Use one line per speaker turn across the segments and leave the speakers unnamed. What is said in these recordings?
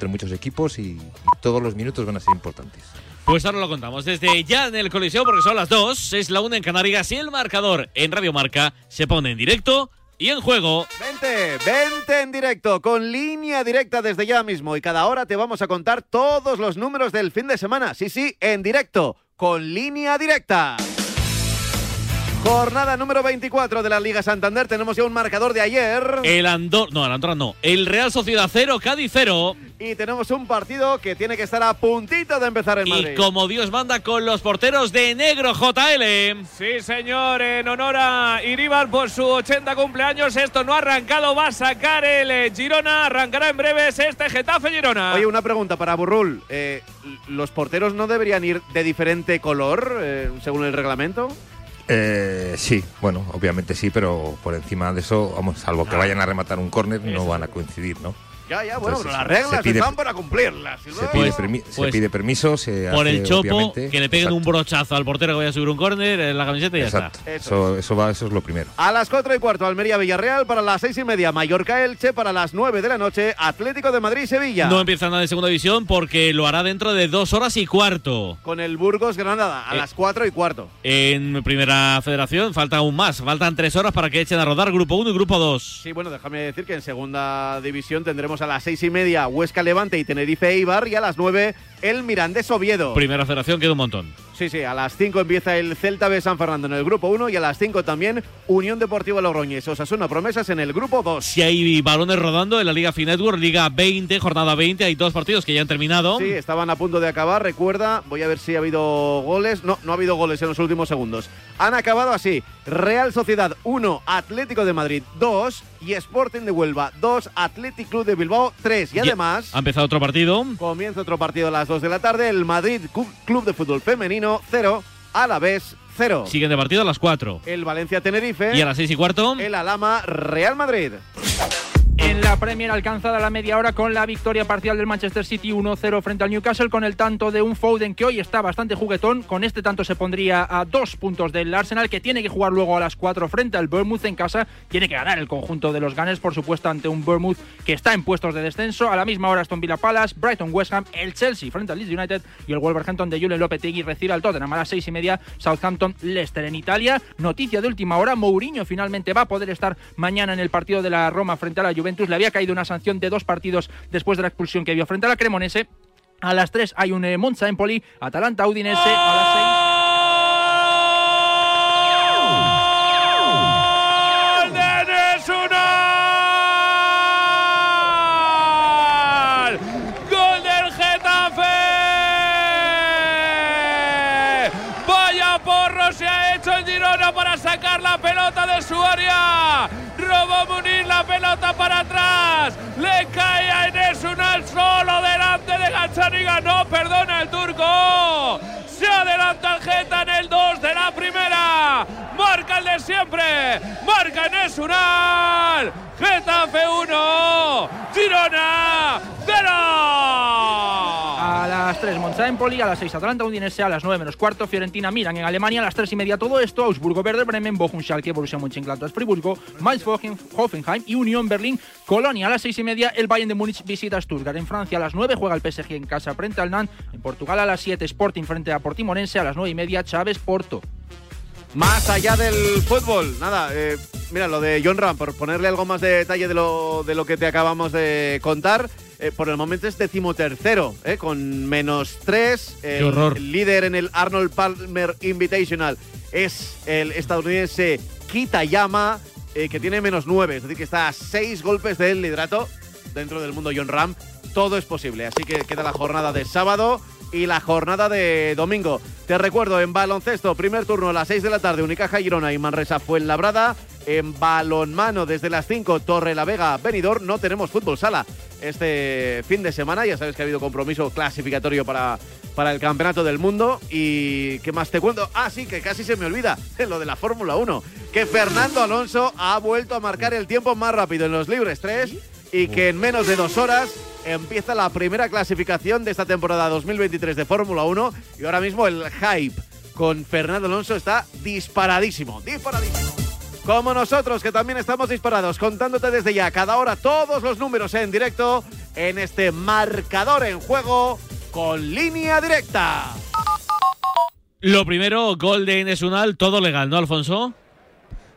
entre muchos equipos y, y todos los minutos van a ser importantes.
Pues ahora lo contamos desde ya en el Coliseo porque son las dos, es la una en Canarias y el marcador en Radio Marca se pone en directo y en juego.
Vente, vente en directo, con línea directa desde ya mismo y cada hora te vamos a contar todos los números del fin de semana. Sí, sí, en directo, con línea directa. Jornada número 24 de la Liga Santander. Tenemos ya un marcador de ayer.
El Andor, no, el Andorra no. El Real Sociedad 0, Cádiz 0.
Y tenemos un partido que tiene que estar a puntito de empezar en Madrid.
Y como Dios manda con los porteros de negro JL.
Sí, señor, en honor a Iribar por su 80 cumpleaños. Esto no ha arrancado, va a sacar el eh, Girona. Arrancará en breves este Getafe Girona.
Oye, una pregunta para Burrul. Eh, ¿Los porteros no deberían ir de diferente color eh, según el reglamento?
Eh, sí, bueno, obviamente sí, pero por encima de eso, vamos, salvo que vayan a rematar un córner, no van a coincidir, ¿no?
Ya, ya, bueno,
Entonces,
pero las reglas
se pide-
están para cumplirlas.
Se pide,
Pues-
se pide permiso, se
Por
hace,
el chopo,
obviamente.
que le peguen un brochazo al portero que vaya a subir un córner en la camiseta y ya
Exacto.
está.
Eso
Eso, eso, va, eso es lo primero.
A las 4 y cuarto, Almería Villarreal. Para las 6 y media, Mallorca Elche. Para las 9 de la noche, Atlético de Madrid Sevilla.
No empieza nada de segunda división porque lo hará dentro de dos horas y cuarto.
Con el Burgos Granada, a
Eh.
las 4 y cuarto.
En primera federación falta aún más, faltan tres horas para que echen a rodar grupo 1 y grupo 2.
Sí, bueno, déjame decir que en segunda división tendremos a las 6 y media Huesca Levante y Tenerife Eibar. Y a las 9 el Mirandés Oviedo.
Primera federación queda un montón.
Sí, sí, a las 5 empieza el Celta B San Fernando en el grupo 1 y a las 5 también Unión Deportiva Logroñez. Osasuna Promesas en el grupo 2.
Si hay balones rodando en la Liga Finetwork, Liga 20, jornada 20, hay dos partidos que ya han terminado.
Sí, estaban a punto de acabar. Recuerda, voy a ver si ha habido goles. No, no ha habido goles en los últimos segundos. Han acabado así: Real Sociedad 1, Atlético de Madrid 2 y Sporting de Huelva 2, Athletic Club de Bilbao 3. Y
Ya-
además,
Ha empezado otro partido.
comienza otro partido a las 2 de la tarde: el Madrid Club de Fútbol Femenino 0, a la vez 0.
Siguiente partido a las 4.
El Valencia Tenerife,
Y a las 6 y cuarto.
el Alama Real Madrid.
La Premier alcanzada la media hora con la victoria parcial del Manchester City 1-0 frente al Newcastle con el tanto de un Foden que hoy está bastante juguetón. Con este tanto se pondría a dos puntos del Arsenal que tiene que jugar luego a las 4 frente al Bournemouth en casa. Tiene que ganar el conjunto de los Gunners, por supuesto, ante un Bournemouth que está en puestos de descenso. A la misma hora Aston Villa Palace, Brighton West Ham, el Chelsea frente al Leeds United y el Wolverhampton de Julen Lopetegui recibe al Tottenham a las 6 y media. Southampton Leicester en Italia. Noticia de última hora, Mourinho finalmente va a poder estar mañana en el partido de la Roma frente a la Juventus. Había caído una sanción de dos partidos después de la expulsión que vio frente a la Cremonese. A las 3 hay un eh, Monza Empoli, Atalanta Udinese a las 6.
Para sacar la pelota de su área! Robó Munir la pelota para atrás. Le cae a Enes Unal solo delante de Gachaniga. No perdona el turco. Se adelanta el Geta en el 2 de la primera. Marca el de siempre. Marca Enes Unal. Getafe 1. Girona 0.
A las 3 Monza Empoli, a las 6 Atalanta Udinese, a las 9 menos cuarto Fiorentina Milan en Alemania, a las 3 y media todo esto Augsburgo Werder Bremen, Bochum Schalke, Borussia Mönchengladbach Friburgo, Mainz Hoffen- Hoffenheim y Unión Berlín Colonia. A las 6 y media el Bayern de Múnich visita Stuttgart. En Francia a las 9 juega el PSG en casa frente al Nantes. En Portugal a las 7 Sporting frente a Portimonense, a las 9 y media Chávez Porto.
Más allá del fútbol, nada, eh, mira, lo de John Ram, por ponerle algo más de detalle de lo, de lo que te acabamos de contar, eh, por el momento es decimotercero, eh, con menos tres. El,
horror.
el líder en el Arnold Palmer Invitational es el estadounidense Kitayama, eh, que tiene menos nueve, es decir, que está a seis golpes del liderato dentro del mundo John Ram. Todo es posible, así que queda la jornada de sábado y la jornada de domingo. Te recuerdo, en baloncesto, primer turno a las 6 de la tarde, Unicaja Girona y Manresa Fuenlabrada. En balonmano, desde las 5, Torre la Vega, Benidorm. No tenemos fútbol sala este fin de semana. Ya sabes que ha habido compromiso clasificatorio para, para el Campeonato del Mundo. ¿Y qué más te cuento? Ah, sí, que casi se me olvida lo de la Fórmula 1. Que Fernando Alonso ha vuelto a marcar el tiempo más rápido en los libres 3 y que en menos de dos horas empieza la primera clasificación de esta temporada 2023 de Fórmula 1 y ahora mismo el hype con Fernando Alonso está disparadísimo, disparadísimo. Como nosotros, que también estamos disparados, contándote desde ya, cada hora, todos los números en directo en este marcador en juego con línea directa.
Lo primero, gol de Enes Unal, todo legal, ¿no, Alfonso?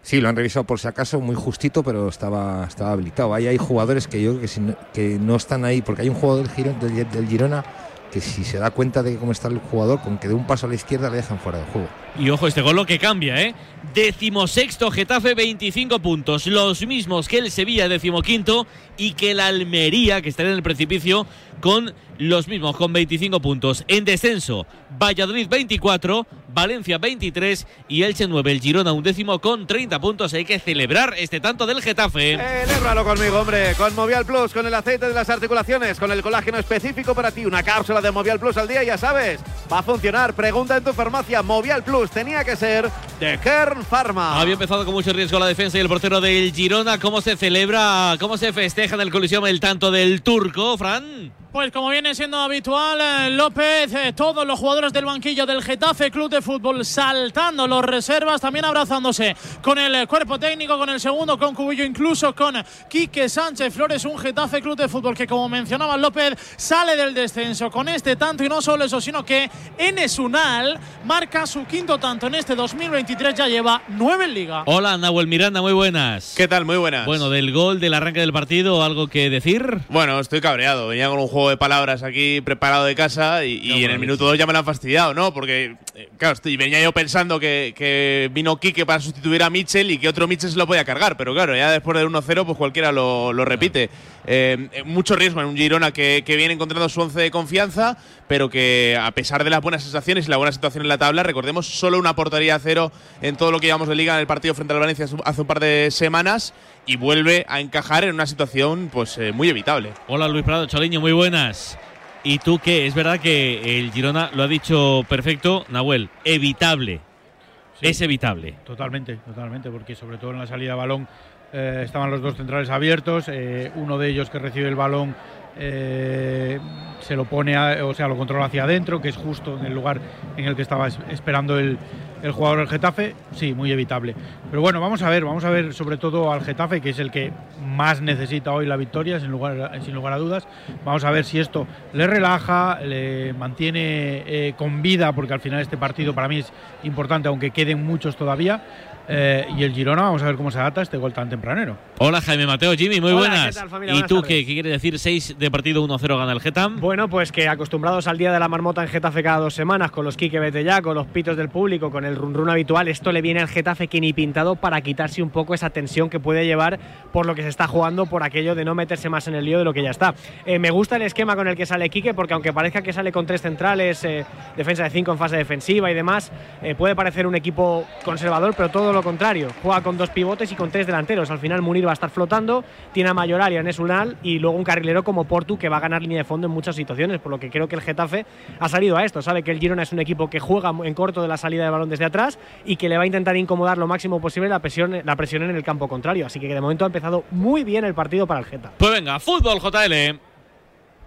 Sí, lo han revisado por si acaso, muy justito, pero estaba, estaba habilitado. Ahí hay jugadores que yo creo que, si no, que no están ahí, porque hay un jugador del, Girona, del, del Girona que si se da cuenta de cómo está el jugador, con que dé un paso a la izquierda le dejan fuera del juego.
Y ojo, este gol lo que cambia, ¿eh? Decimosexto Getafe, 25 puntos. Los mismos que el Sevilla, decimoquinto, y que el Almería, que está en el precipicio, con los mismos, con 25 puntos. En descenso, Valladolid 24, Valencia 23 y Elche 9. El Girona un décimo con 30 puntos. Hay que celebrar este tanto del Getafe.
Celébralo conmigo, hombre. Con Movial Plus, con el aceite de las articulaciones, con el colágeno específico para ti. Una cápsula de Movial Plus al día, ya sabes. Va a funcionar. Pregunta en tu farmacia. Movial Plus tenía que ser de Kern Pharma.
Había empezado con mucho riesgo la defensa y el portero del Girona. ¿Cómo se celebra, cómo se festeja en el colisión el tanto del turco, Fran?
Pues como viene siendo habitual, eh, López, eh, todos los jugadores del banquillo del Getafe Club de Fútbol saltando los reservas, también abrazándose con el eh, cuerpo técnico, con el segundo, con Cubillo, incluso con Quique Sánchez Flores, un Getafe Club de Fútbol que como mencionaba López, sale del descenso con este tanto y no solo eso, sino que Enes Unal marca su quinto tanto en este 2023, ya lleva nueve en liga.
Hola, Nahuel Miranda, muy buenas.
¿Qué tal? Muy buenas.
Bueno, del gol, del arranque del partido, ¿algo que decir?
Bueno, estoy cabreado. Venía con un juego de palabras aquí preparado de casa y, y en el minuto 2 ya me lo han fastidiado, ¿no? Porque, eh, claro, estoy, venía yo pensando que, que, vino Quique para sustituir a Mitchell y que otro Mitchell se lo podía cargar, pero claro, ya después del 1-0 pues cualquiera lo, lo repite. Eh, mucho riesgo en un Girona que, que, viene encontrando su once de confianza, pero que a pesar de las buenas sensaciones y la buena situación en la tabla, recordemos solo una portería a cero en todo lo que llevamos de liga en el partido frente al Valencia hace un par de semanas y vuelve a encajar en una situación pues eh, muy evitable.
Hola Luis Prado, Choliño, muy buenas. ¿Y tú qué? Es verdad que el Girona lo ha dicho perfecto, Nahuel, evitable. Sí, es evitable.
Totalmente, totalmente, porque sobre todo en la salida de balón eh, estaban los dos centrales abiertos, eh, uno de ellos que recibe el balón eh, se lo pone, o sea, lo controla hacia adentro, que es justo en el lugar en el que estaba esperando el, el, jugador del Getafe. Sí, muy evitable. Pero bueno, vamos a ver, vamos a ver sobre todo al Getafe, que es el que más necesita hoy la victoria, sin lugar, sin lugar a dudas. Vamos a ver si esto le relaja, le mantiene eh, con vida, porque al final este partido para mí es importante, aunque queden muchos todavía. Eh, y el Girona, vamos a ver cómo se adapta este gol tan tempranero.
Hola Jaime Mateo, Jimmy, muy
Hola,
buenas.
¿qué tal, familia?
¿Y
Buenas
tú
tardes.
qué, qué quiere decir? 6 de partido 1-0 gana el Getam.
Bueno, pues que acostumbrados al día de la marmota en Getafe cada dos semanas, con los Quique vete ya, con los pitos del público, con el run run habitual, esto le viene al Getafe que ni pintado para quitarse un poco esa tensión que puede llevar por lo que se está jugando, por aquello de no meterse más en el lío de lo que ya está. Eh, me gusta el esquema con el que sale Quique, porque aunque parezca que sale con tres centrales, eh, defensa de cinco en fase defensiva y demás, eh, puede parecer un equipo conservador, pero todo lo contrario. Juega con dos pivotes y con tres delanteros. Al final Munir va a estar flotando, tiene a Mayoral y a Nesunal y luego un carrilero como Portu que va a ganar línea de fondo en muchas situaciones, por lo que creo que el Getafe ha salido a esto. Sabe que el Girona es un equipo que juega en corto de la salida de balón desde atrás y que le va a intentar incomodar lo máximo posible la presión, la presión en el campo contrario. Así que de momento ha empezado muy bien el partido para el Getafe.
Pues venga, fútbol JL.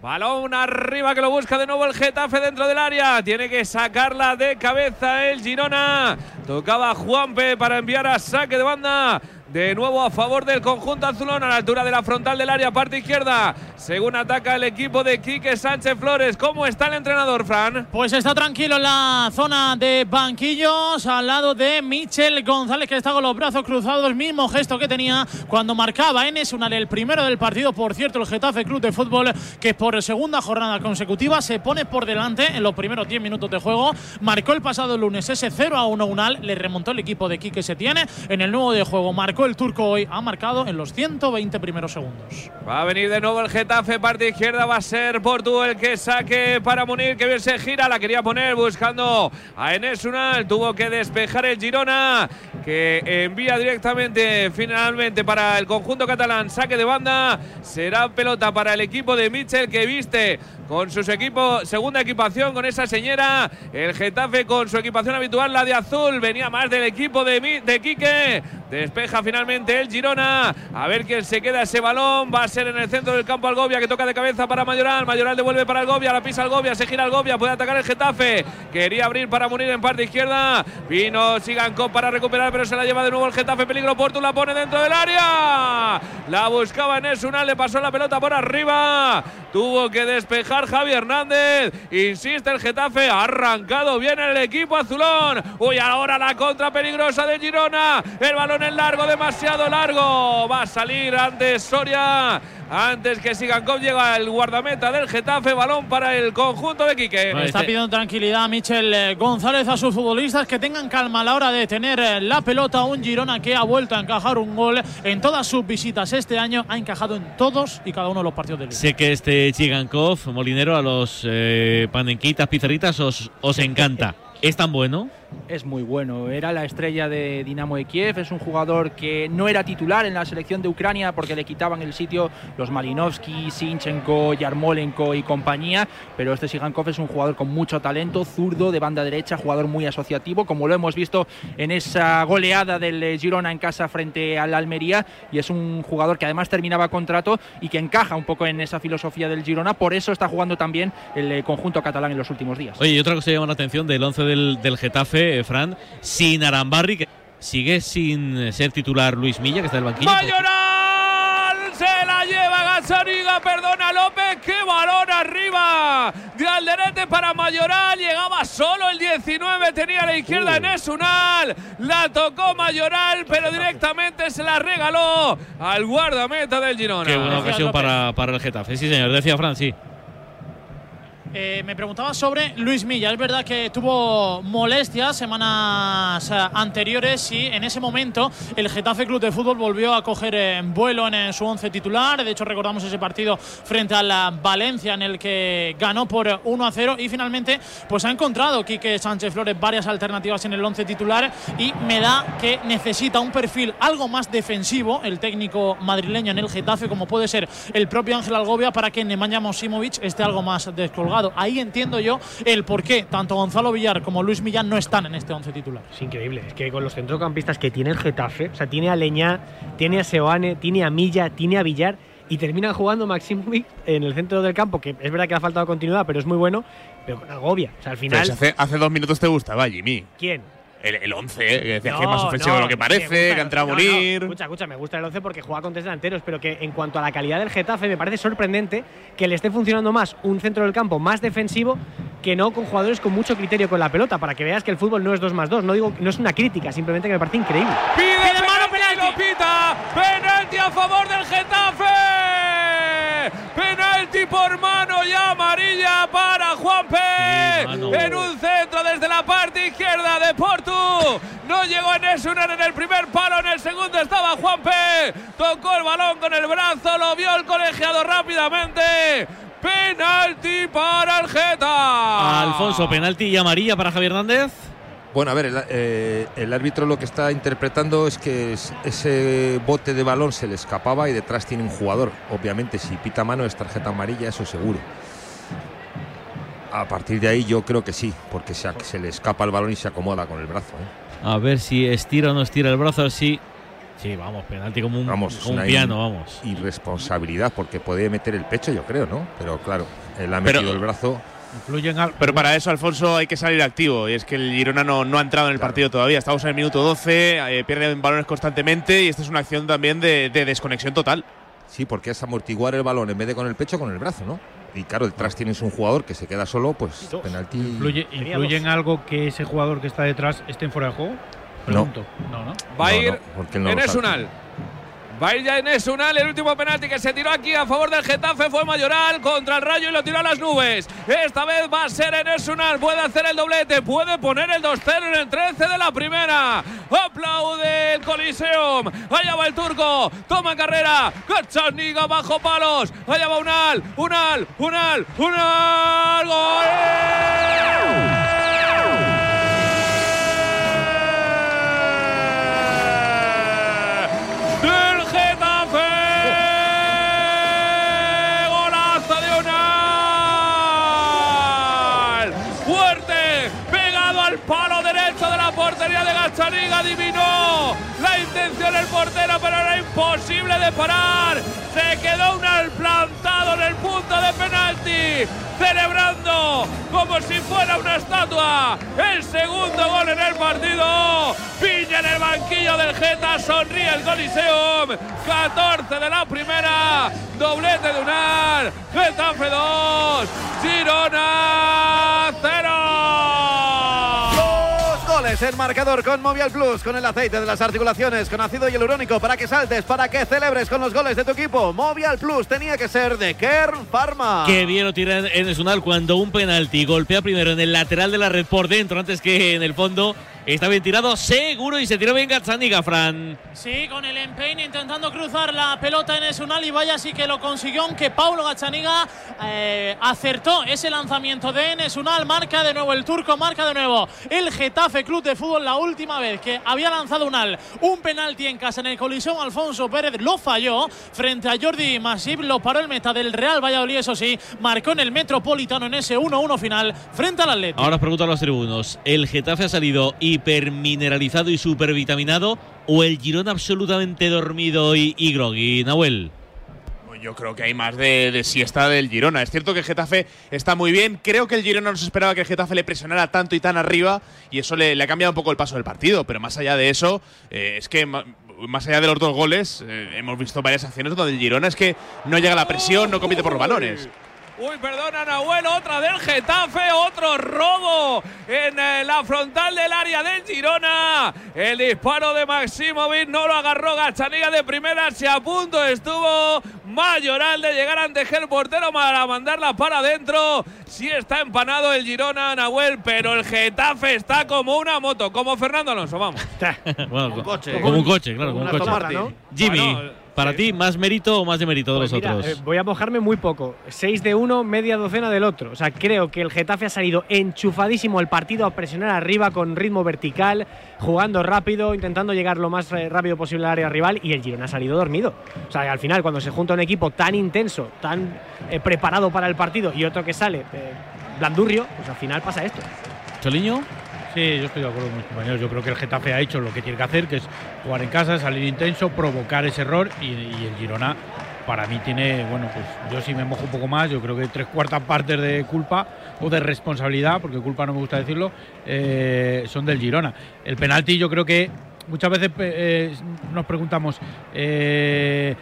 Balón arriba que lo busca de nuevo el Getafe dentro del área. Tiene que sacarla de cabeza el Girona. Tocaba Juanpe para enviar a saque de banda. De nuevo a favor del conjunto azulón a la altura de la frontal del área, parte izquierda. Según ataca el equipo de Quique Sánchez Flores. ¿Cómo está el entrenador, Fran?
Pues está tranquilo en la zona de banquillos, al lado de Michel González, que está con los brazos cruzados. Mismo gesto que tenía cuando marcaba Enes Unal el primero del partido. Por cierto, el Getafe Club de Fútbol, que por segunda jornada consecutiva se pone por delante en los primeros 10 minutos de juego. Marcó el pasado lunes ese 0 a 1 Unal. Le remontó el equipo de Quique Setiene. En el nuevo de juego marcó el turco hoy. Ha marcado en los 120 primeros segundos.
Va a venir de nuevo el Getafe, parte izquierda. Va a ser Portu el que saque para Munir, que bien se gira. La quería poner buscando a Enes Unal. Tuvo que despejar el Girona, que envía directamente, finalmente, para el conjunto catalán. Saque de banda. Será pelota para el equipo de Mitchell, que viste con su equipo, segunda equipación con esa señora. El Getafe con su equipación habitual, la de azul. Venía más del equipo de, de Quique. Despeja finalmente el Girona. A ver quién se queda ese balón. Va a ser en el centro del campo Algovia que toca de cabeza para Mayoral. Mayoral devuelve para Algovia. La pisa Algovia. Se gira Algovia. Puede atacar el Getafe. Quería abrir para Munir en parte izquierda. Vino Sigankov para recuperar, pero se la lleva de nuevo el Getafe. Peligro Portu. La pone dentro del área. La buscaba en Esunal. Le pasó la pelota por arriba. Tuvo que despejar Javi Hernández. Insiste el Getafe. Ha arrancado bien el equipo azulón. Uy, ahora la contra peligrosa de Girona. El balón en largo, demasiado largo. Va a salir antes Soria. Antes que Sigankov llega el guardameta del Getafe. Balón para el conjunto de Quique.
Pues está pidiendo tranquilidad a Michel eh, González a sus futbolistas que tengan calma a la hora de tener eh, la pelota. Un Girona que ha vuelto a encajar un gol en todas sus visitas este año. Ha encajado en todos y cada uno de los partidos del
Sé que este Chigankov, molinero, a los eh, panenquitas, pizarritas os, os encanta. ¿Es tan bueno?
Es muy bueno. Era la estrella de Dinamo de Kiev, es un jugador que no era titular en la selección de Ucrania porque le quitaban el sitio los Malinovsky, Sinchenko, Yarmolenko y compañía, pero este Sigankov es un jugador con mucho talento, zurdo de banda derecha, jugador muy asociativo, como lo hemos visto en esa goleada del Girona en casa frente al Almería y es un jugador que además terminaba contrato y que encaja un poco en esa filosofía del Girona, por eso está jugando también el eh, conjunto catalán en los últimos días.
Oye, y otra cosa que llama la atención del 11 del, del Getafe Fran, sin Arambarri, que sigue sin ser titular Luis Milla, que está en el banquillo.
¡Mayoral! Se la lleva Gazzaniga, perdona López, qué balón arriba de Alderete para Mayoral, llegaba solo el 19, tenía a la izquierda en Esunal, la tocó Mayoral, pero directamente se la regaló al guardameta del Girona.
Qué buena ocasión para, para el Getafe, sí señor, decía Fran, sí.
Eh, me preguntaba sobre Luis Milla. Es verdad que tuvo molestias semanas eh, anteriores y en ese momento el Getafe Club de Fútbol volvió a coger eh, vuelo en su once titular. De hecho, recordamos ese partido frente a la Valencia en el que ganó por 1 a 0 y finalmente pues ha encontrado Quique Sánchez Flores varias alternativas en el once titular y me da que necesita un perfil algo más defensivo el técnico madrileño en el Getafe como puede ser el propio Ángel Algovia para que Nemanja Mosimovic esté algo más descolgado. Ahí entiendo yo el por qué tanto Gonzalo Villar como Luis Millán no están en este once titular.
Es increíble, es que con los centrocampistas que tiene el Getafe, o sea, tiene a Leña, tiene a Seoane, tiene a Milla, tiene a Villar y terminan jugando Maximovic en el centro del campo, que es verdad que ha faltado continuidad, pero es muy bueno, pero con Agobia. O sea, al final.
Hace, hace dos minutos te gustaba, Jimmy.
¿Quién?
El, 11, que decías que es más
No,
ofensivo
no,
de lo que parece,
gusta-
que ha entrado a
no, no,
morir.
Escucha, escucha, me gusta el 11 porque juega con tres delanteros, pero que en cuanto a la calidad del Getafe me parece sorprendente que le esté funcionando más un centro del campo más defensivo que no con jugadores con mucho criterio con la pelota, para que veas que el fútbol no es 2 más 2. No, digo, no es una crítica, simplemente que me parece increíble.
Pide, penalti, y lo pita. Penalti a favor del Getafe. Penalti por mano y amarilla para Juanpe.
Sí,
en un centro desde la parte izquierda de Portu. No llegó en Esunan en el primer palo, en el segundo estaba Juanpe. Tocó el balón con el brazo, lo vio el colegiado rápidamente. Penalti para el Geta.
Alfonso, penalti y amarilla para Javier Hernández.
Bueno, a ver, el, eh, el árbitro lo que está interpretando es que es- ese bote de balón se le escapaba y detrás tiene un jugador. Obviamente, si pita mano es tarjeta amarilla, eso seguro. A partir de ahí yo creo que sí, porque se, le escapa el balón y se acomoda con el brazo. ¿eh?
A ver si estira o no estira el brazo, sí. Sí, vamos, penalti como un,
Vamos,
como un piano, vamos.
Irresponsabilidad, porque puede meter el pecho, yo creo, ¿no? Pero claro, él ha
Pero-
metido el brazo.
Influyen al-
Pero para eso, Alfonso, hay que salir activo. Y es que el Girona no, no ha entrado en el
Claro.
partido todavía. Estamos en el minuto 12, eh, pierden balones constantemente y esta es una acción también de, de desconexión total.
Sí, porque es amortiguar el balón en vez de con el pecho, con el brazo, ¿no? Y claro, detrás tienes un jugador que se queda solo, pues penalti.
influye, influye en algo que ese jugador que está detrás esté en fuera de juego. Pregunto. No, no.
Va a
No,
ir
no, no
en. Esunal. Va a ir ya en Esunal. El último penalti que se tiró aquí a favor del Getafe fue Mayoral contra el Rayo y lo tiró a las nubes. Esta vez va a ser en Esunal. Puede hacer el doblete. Puede poner el 2-0 en el 13 de la primera. Aplaude el Coliseum. Allá va el turco. Toma carrera. Gachaniga bajo palos. Allá va Unal. Unal. Unal. Unal. ¡Gol! Gazzaniga, adivinó la intención del portero, pero era imposible de parar. Se quedó un plantado en el punto de penalti, celebrando como si fuera una estatua. El segundo gol en el partido. Piña en el banquillo del Geta, sonríe el Coliseum. 14 de la primera, doblete de Unar. Getafe 2, Girona
En marcador con Movial Plus, con el aceite de las articulaciones, con ácido hialurónico para que saltes, para que celebres con los goles de tu equipo. Movial Plus tenía que ser de Kern Pharma.
Qué bien lo tira en Esunal cuando un penalti golpea primero en el lateral de la red por dentro antes que en el fondo. Está bien tirado, seguro, y se tiró bien Gazzaniga, Fran.
Sí, con el empeine intentando cruzar la pelota en Esunal y vaya sí que lo consiguió, aunque Paulo Gazzaniga eh, acertó ese lanzamiento de Enesunal. Marca de nuevo el turco, marca de nuevo el Getafe Club de Fútbol. La última vez que había lanzado Unal un penalti en casa en el colisión, Alfonso Pérez lo falló frente a Jordi Masip. Lo paró el meta del Real Valladolid, eso sí, marcó en el Metropolitano en ese 1-1 final frente al Atlético.
Ahora os pregunto a los tribunos: ¿el Getafe ha salido hipermineralizado y supervitaminado o el Girona absolutamente dormido y, y groggy, Nahuel?
Yo creo que hay más de, de siesta del Girona. Es cierto que Getafe está muy bien. Creo que el Girona no se esperaba que el Getafe le presionara tanto y tan arriba. Y eso le, le ha cambiado un poco el paso del partido. Pero más allá de eso, eh, es que más allá de los dos goles, eh, hemos visto varias acciones donde el Girona es que no llega a la presión, no compite por los balones.
Uy, perdona, Nahuel, otra del Getafe, otro robo en eh, la frontal del área del Girona. El disparo de Maximovic no lo agarró Gachaniga de primera, se a punto estuvo Mayoral de llegar ante el portero para mandarla para adentro. Sí está empanado el Girona, Nahuel, pero el Getafe está como una moto, como Fernando Alonso, vamos.
Bueno,
un
co-
coche.
Como un coche, claro, como un coche.
¿no?
Jimmy,
Bueno,
para ti, ¿más mérito o más de mérito de
Pues
los
mira,
otros?
eh, voy a mojarme muy poco. 6 de uno, media docena del otro. O sea, creo que el Getafe ha salido enchufadísimo al partido a presionar arriba con ritmo vertical, jugando rápido, intentando llegar lo más eh, rápido posible al área rival y el Girona ha salido dormido. O sea, al final, cuando se junta un equipo tan intenso, tan eh, preparado para el partido y otro que sale eh, blandurrio, pues al final pasa esto.
¿Choliño?
Sí, yo estoy de acuerdo con mis compañeros. Yo creo que el Getafe ha hecho lo que tiene que hacer, que es jugar en casa, salir intenso, provocar ese error y, el Girona para mí tiene, bueno, pues yo sí me mojo un poco más, yo creo que tres cuartas partes de culpa o de responsabilidad, porque culpa no me gusta decirlo, eh, son del Girona. El penalti yo creo que muchas veces eh, nos preguntamos, eh,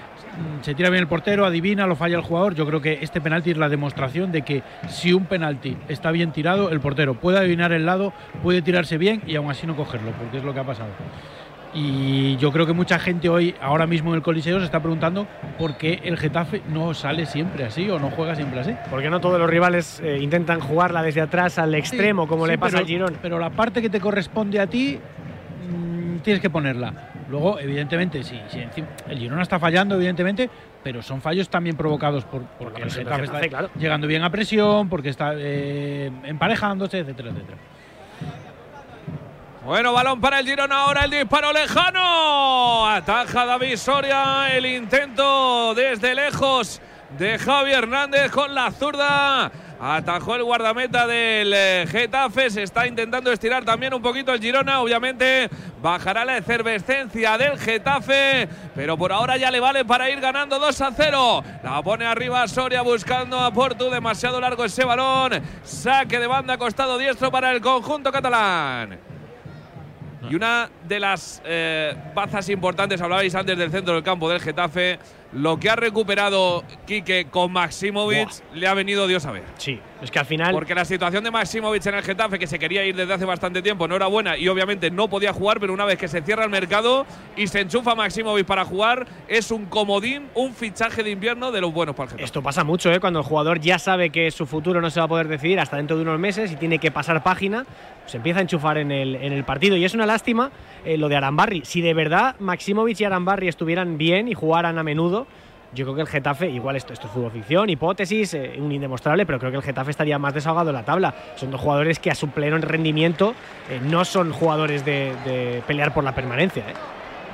se tira bien el portero, adivina, lo falla el jugador. Yo creo que este penalti es la demostración de que si un penalti está bien tirado, el portero puede adivinar el lado, puede tirarse bien y aún así no cogerlo, porque es lo que ha pasado. Y yo creo que mucha gente hoy, ahora mismo en el Coliseo, se está preguntando por qué el Getafe no sale siempre así o no juega siempre así.
Porque no todos los rivales eh, intentan jugarla desde atrás al extremo, como
Sí,
le pasa
pero-
al Girona.
Pero la parte que te corresponde a ti, mm, tienes que ponerla. Luego, evidentemente, sí, sí, encima- el Girona está fallando, evidentemente, pero son fallos también provocados por, porque el
el
Getafe está
claro.
llegando bien a presión, porque está eh, emparejándose, etcétera, etcétera.
Bueno, balón para el Girona ahora, el disparo lejano. Ataja David Soria, el intento desde lejos de Javi Hernández con la zurda. Atajó el guardameta del eh, Getafe, se está intentando estirar también un poquito el Girona, obviamente bajará la efervescencia del Getafe, pero por ahora ya le vale para ir ganando 2 a 0. La pone arriba Soria buscando a Portu, demasiado largo ese balón. Saque de banda costado diestro para el conjunto catalán. Y una de las eh, bazas importantes, hablabais antes del centro del campo del Getafe, lo que ha recuperado Quique con Maximovic le ha venido Dios a ver.
Sí, es que al final.
Porque la situación de Maximovic en el Getafe, que se quería ir desde hace bastante tiempo, no era buena y obviamente no podía jugar, pero una vez que se cierra el mercado y se enchufa Maximovic para jugar, es un comodín, un fichaje de invierno de los buenos para el Getafe.
Esto pasa mucho, ¿eh? Cuando el jugador ya sabe que su futuro no se va a poder decidir hasta dentro de unos meses y tiene que pasar página, se empieza a enchufar en el, en el partido. Y es una lástima eh, lo de Arambarri. Si de verdad Maximovic y Arambarri estuvieran bien y jugaran a menudo, yo creo que el Getafe, igual esto, esto es fútbol ficción, hipótesis, eh, un indemostrable, pero creo que el Getafe estaría más desahogado en la tabla. Son dos jugadores que a su pleno rendimiento eh, no son jugadores de, pelear por la permanencia. ¿eh?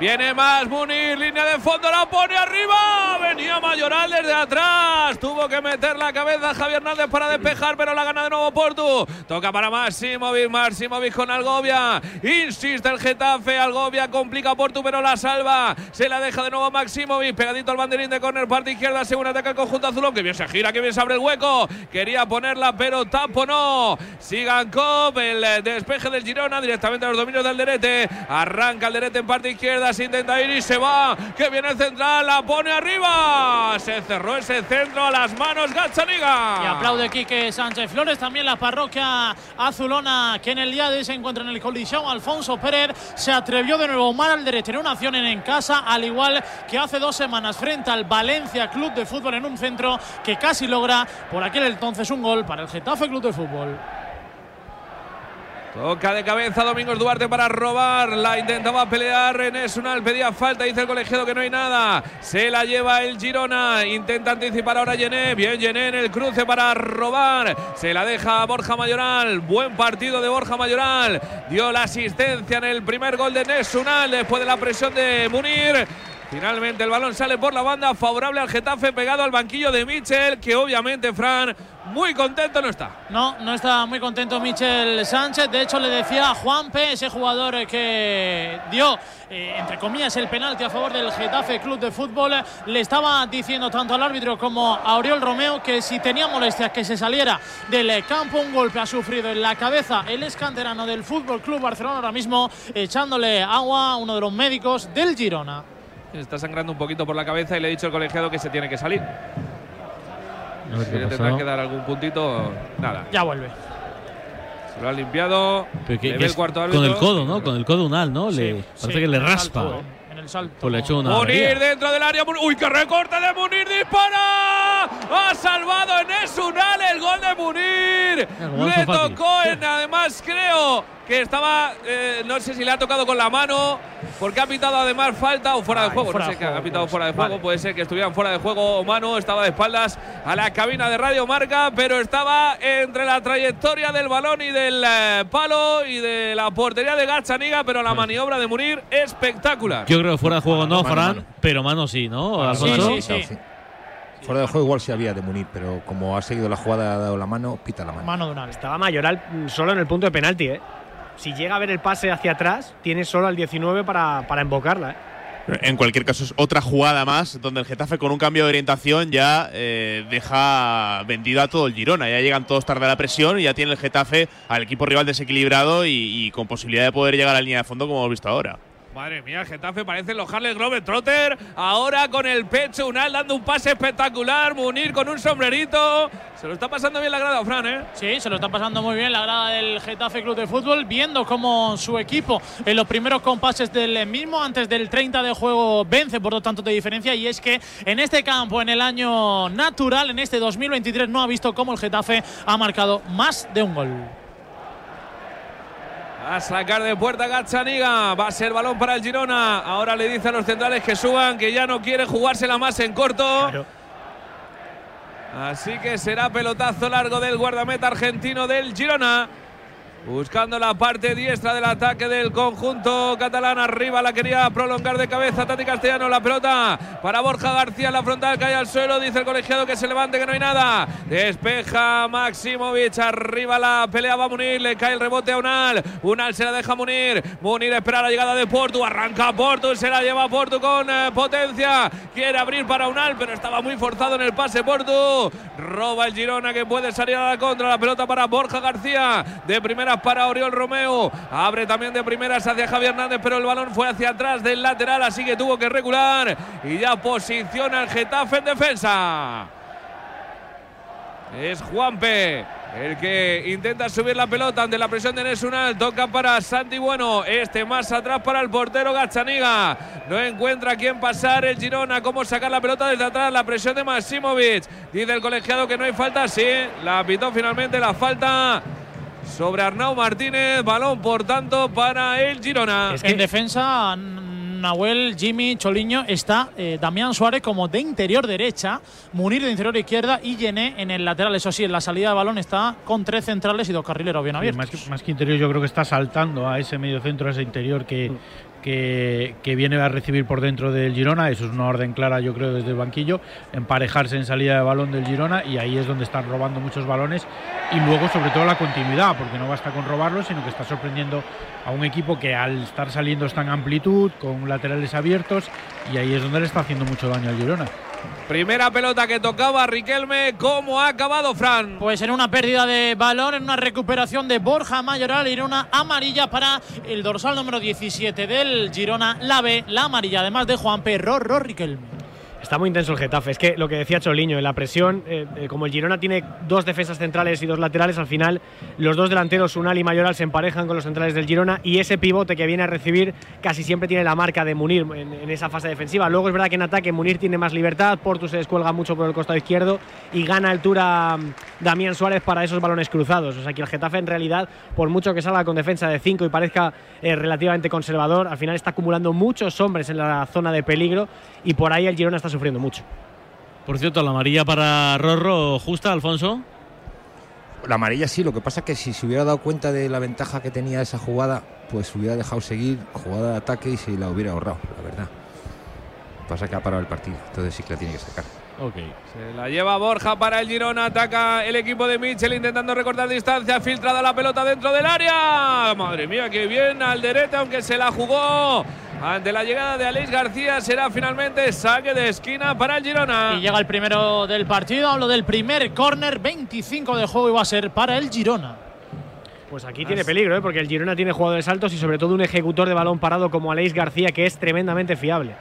Viene más Munir, línea de fondo, la pone arriba. Venía Mayoral desde atrás. Tuvo que meter la cabeza Javier Hernández para despejar, pero la gana de nuevo Portu. Toca para Maximovic, Maximovic con Algovia. Insiste el Getafe, Algovia complica a Portu, pero la salva. Se la deja de nuevo Maximovic, pegadito al banderín de corner, parte izquierda, según ataca el conjunto azulón. Que bien se gira, que bien se abre el hueco. Quería ponerla, pero tapo no. Sigan Cop, el despeje del Girona directamente a los dominios del Derete. Arranca el Derete en parte izquierda, intenta ir y se va. Que viene el central, la pone arriba. Se cerró ese centro a las manos Gazzaniga.
Y aplaude Quique Sánchez Flores, también la parroquia azulona que en el día de hoy se encuentra en el colisión. Alfonso Pérez se atrevió de nuevo mal al derecho una acción en casa, al igual que hace dos semanas frente al Valencia Club de Fútbol en un centro que casi logra por aquel entonces un gol para el Getafe Club de Fútbol.
Toca de cabeza Domingos Duarte para robar. La intentaba pelear. René Sunal pedía falta. Dice el colegiado que no hay nada. Se la lleva el Girona. Intenta anticipar ahora Yené. Bien Yené en el cruce para robar. Se la deja Borja Mayoral. Buen partido de Borja Mayoral. Dio la asistencia en el primer gol de Nesunal después de la presión de Munir. Finalmente el balón sale por la banda favorable al Getafe pegado al banquillo de Michel que obviamente Fran muy contento no está.
No, no está muy contento Michel Sánchez. De hecho, le decía a Juanpe, ese jugador que dio, eh, entre comillas, el penalti a favor del Getafe Club de Fútbol, le estaba diciendo tanto al árbitro como a Oriol Romeo que si tenía molestias que se saliera del campo, un golpe ha sufrido en la cabeza el escanterano del Fútbol Club Barcelona ahora mismo, echándole agua a uno de los médicos del Girona.
Está sangrando un poquito por la cabeza y le he dicho al colegiado que se tiene que salir. Si le tendrá que dar algún puntito, nada.
Ya vuelve.
Se lo ha limpiado.
Pero que-
le
que
ve
es
el cuarto
con el codo, ¿no? Con el codo unal, ¿no? Le, parece
sí,
que le raspa.
El salto.
Pues
Munir dentro del área. Uy, que recorte de Munir. Dispara. Ha salvado en Esunal el gol de Munir. Le tocó en, además creo que estaba, eh, no sé si le ha tocado con la mano, porque ha pitado además falta o fuera de
Ay,
juego.
fuera
no sé qué, ha pitado
pues.
fuera de juego.
Vale.
Puede ser que estuvieran fuera de juego o mano. Estaba de espaldas a la cabina de Radio Marca, pero estaba entre la trayectoria del balón y del eh, palo y de la portería de Gazzaniga, pero la maniobra de Munir espectacular.
Yo creo que fuera de juego no,
Mano,
Fran,
mano.
pero mano sí, ¿no?
Sí,
Alfonso?
sí, sí.
Fuera de juego igual sí había de Munir, pero como ha seguido la jugada, ha dado la mano, pita la mano.
Mano de Unal.
Estaba Mayoral mm, solo en el punto de penalti, ¿eh? Si llega a ver el pase hacia atrás, tiene solo al 19 para, para invocarla, ¿eh?
En cualquier caso, es otra jugada más donde el Getafe, con un cambio de orientación, ya eh, deja vendido a todo el Girona. Ya llegan todos tarde a la presión y ya tiene el Getafe al equipo rival desequilibrado y, y con posibilidad de poder llegar a la línea de fondo, como hemos visto ahora.
Madre mía, el Getafe parece los Harley Globetrotter. Ahora con el pecho, Unal dando un pase espectacular. Munir con un sombrerito. Se lo está pasando bien la grada, Fran, ¿eh?
Sí, se lo está pasando muy bien la grada del Getafe Club de Fútbol, viendo cómo su equipo en los primeros compases del mismo, antes del 30 de juego, vence por dos tantos de diferencia. Y es que en este campo, en el año natural, en este 2023, no ha visto cómo el Getafe ha marcado más de un gol.
A sacar de puerta Gazzaniga. Va a ser balón para el Girona. Ahora le dice a los centrales que suban, que ya no quiere jugársela más en corto. Así que será pelotazo largo del guardameta argentino del Girona. Buscando la parte diestra del ataque del conjunto catalán. Arriba la quería prolongar de cabeza Tati Castellano. La pelota para Borja García en la frontal. Cae al suelo. Dice el colegiado que se levante, que no hay nada. Despeja Maximovic. Arriba la pelea va Munir. Le cae el rebote a Unal. Unal se la deja Munir. Munir espera la llegada de Portu. Arranca Portu. Se la lleva Portu con eh, potencia. Quiere abrir para Unal, pero estaba muy forzado en el pase Portu. Roba el Girona que puede salir a la contra. La pelota para Borja García. De para Oriol Romeo. Abre también de primeras hacia Javier Hernández, pero el balón fue hacia atrás del lateral, así que tuvo que recular. Y ya posiciona el Getafe en defensa. Es Juanpe el que intenta subir la pelota ante la presión de Nesunal. Toca para Santi Bueno. Este más atrás para el portero Gachaniga. No encuentra quién pasar el Girona. Cómo sacar la pelota desde atrás. La presión de Maximovic. Dice el colegiado que no hay falta. Sí, la pitó finalmente la falta sobre Arnau Martínez. Balón, por tanto, para el Girona.
Es que-
En defensa, Nahuel, Jimmy, Choliño, está eh, Damián Suárez como de interior derecha, Munir de interior izquierda y Yené en el lateral. Eso sí, en la salida de balón está con tres centrales y dos carrileros bien
Sí,
abiertos.
más, que, más que interior, yo creo que está saltando a ese medio centro, a ese interior que, que, viene a recibir por dentro del Girona. Eso es una orden clara, yo creo, desde el banquillo. Emparejarse en salida de balón del Girona y ahí es donde están robando muchos balones. Y luego, sobre todo, la continuidad, porque no basta con robarlo, sino que está sorprendiendo a un equipo que al estar saliendo está en amplitud, con laterales abiertos, y ahí es donde le está haciendo mucho daño al Girona.
Primera pelota que tocaba Riquelme. ¿Cómo ha acabado, Fran?
Pues en una pérdida de balón, en una recuperación de Borja Mayoral y en una amarilla para el dorsal número 17 del Girona, la B, la amarilla, además de Juan Perro Riquelme.
Está muy intenso el Getafe. Es que lo que decía Choliño, en la presión, eh, eh, como el Girona tiene dos defensas centrales y dos laterales, al final los dos delanteros, Unal y Mayoral, se emparejan con los centrales del Girona y ese pivote que viene a recibir casi siempre tiene la marca de Munir en, esa fase defensiva. Luego es verdad que en ataque Munir tiene más libertad, Portu se descuelga mucho por el costado izquierdo y gana altura mm, Damián Suárez para esos balones cruzados. O sea que el Getafe en realidad, por mucho que salga con defensa de 5 y parezca eh, relativamente conservador, al final está acumulando muchos hombres en la zona de peligro y por ahí el Girona está sufriendo mucho.
Por cierto, la amarilla para Rorro, justa, Alfonso.
La amarilla sí, lo que pasa es que si se hubiera dado cuenta de la ventaja que tenía esa jugada, pues hubiera dejado seguir jugada de ataque y se la hubiera ahorrado, la verdad. Pasa que ha parado el partido, entonces sí que la tiene que sacar.
Se la lleva Borja para el Girona. Ataca el equipo de Mitchell intentando recortar distancia. Filtrada la pelota dentro del área. Madre mía, qué bien Alderete, aunque se la jugó. Ante la llegada de Aleix García será finalmente saque de esquina para el Girona.
Y llega el primero del partido. Hablo del primer córner. 25 de juego y va a ser para el Girona.
Pues aquí tiene peligro, ¿eh? porque el Girona tiene jugadores altos y sobre todo un ejecutor de balón parado como Aleix García que es tremendamente fiable.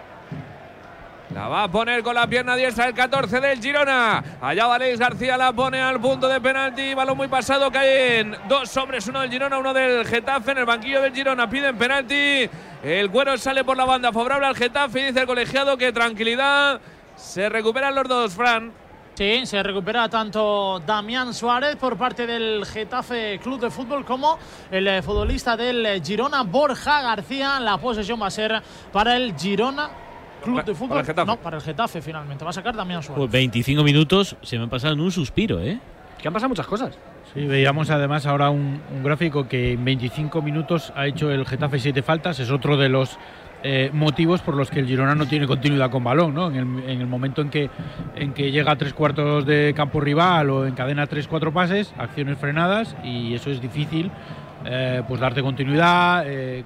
La va a poner con la pierna diestra el 14 del Girona. Allá va García, la pone al punto de penalti. Balón muy pasado, caen dos hombres, uno del Girona, uno del Getafe. En el banquillo del Girona piden penalti. El cuero sale por la banda favorable al Getafe. Dice el colegiado que tranquilidad. Se recuperan los dos, Fran.
Sí, se recupera tanto Damián Suárez por parte del Getafe Club de Fútbol como el eh, futbolista del Girona, Borja García. La posesión va a ser para el Girona Club de Fútbol. no, para el Getafe finalmente. Va a sacar Damián Suárez.
Pues 25 minutos se me han pasado en un suspiro, ¿eh?
Que han pasado muchas cosas.
Sí, veíamos además ahora un, gráfico que en 25 minutos ha hecho el Getafe 7 faltas. Es otro de los eh, motivos por los que el Girona no tiene continuidad con balón, ¿no? En el, momento en que, en que llega a tres cuartos de campo rival o encadena tres, cuatro pases, acciones frenadas y eso es difícil, eh, pues darte continuidad, eh,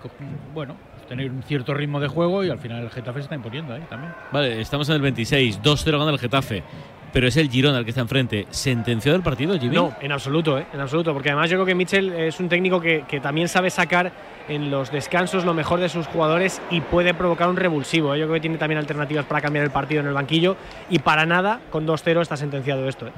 bueno, tener un cierto ritmo de juego y al final el Getafe se está imponiendo ahí también.
Vale, estamos en el 26, 2-0 gana el Getafe. Pero es el Girona el que está enfrente. ¿Sentenció del partido, Jimmy?
No, en absoluto, ¿eh? en absoluto. Porque además yo creo que Mitchell es un técnico que, que, también sabe sacar en los descansos lo mejor de sus jugadores y puede provocar un revulsivo. ¿eh? Yo creo que tiene también alternativas para cambiar el partido en el banquillo y para nada, con 2-0 está sentenciado esto. ¿eh?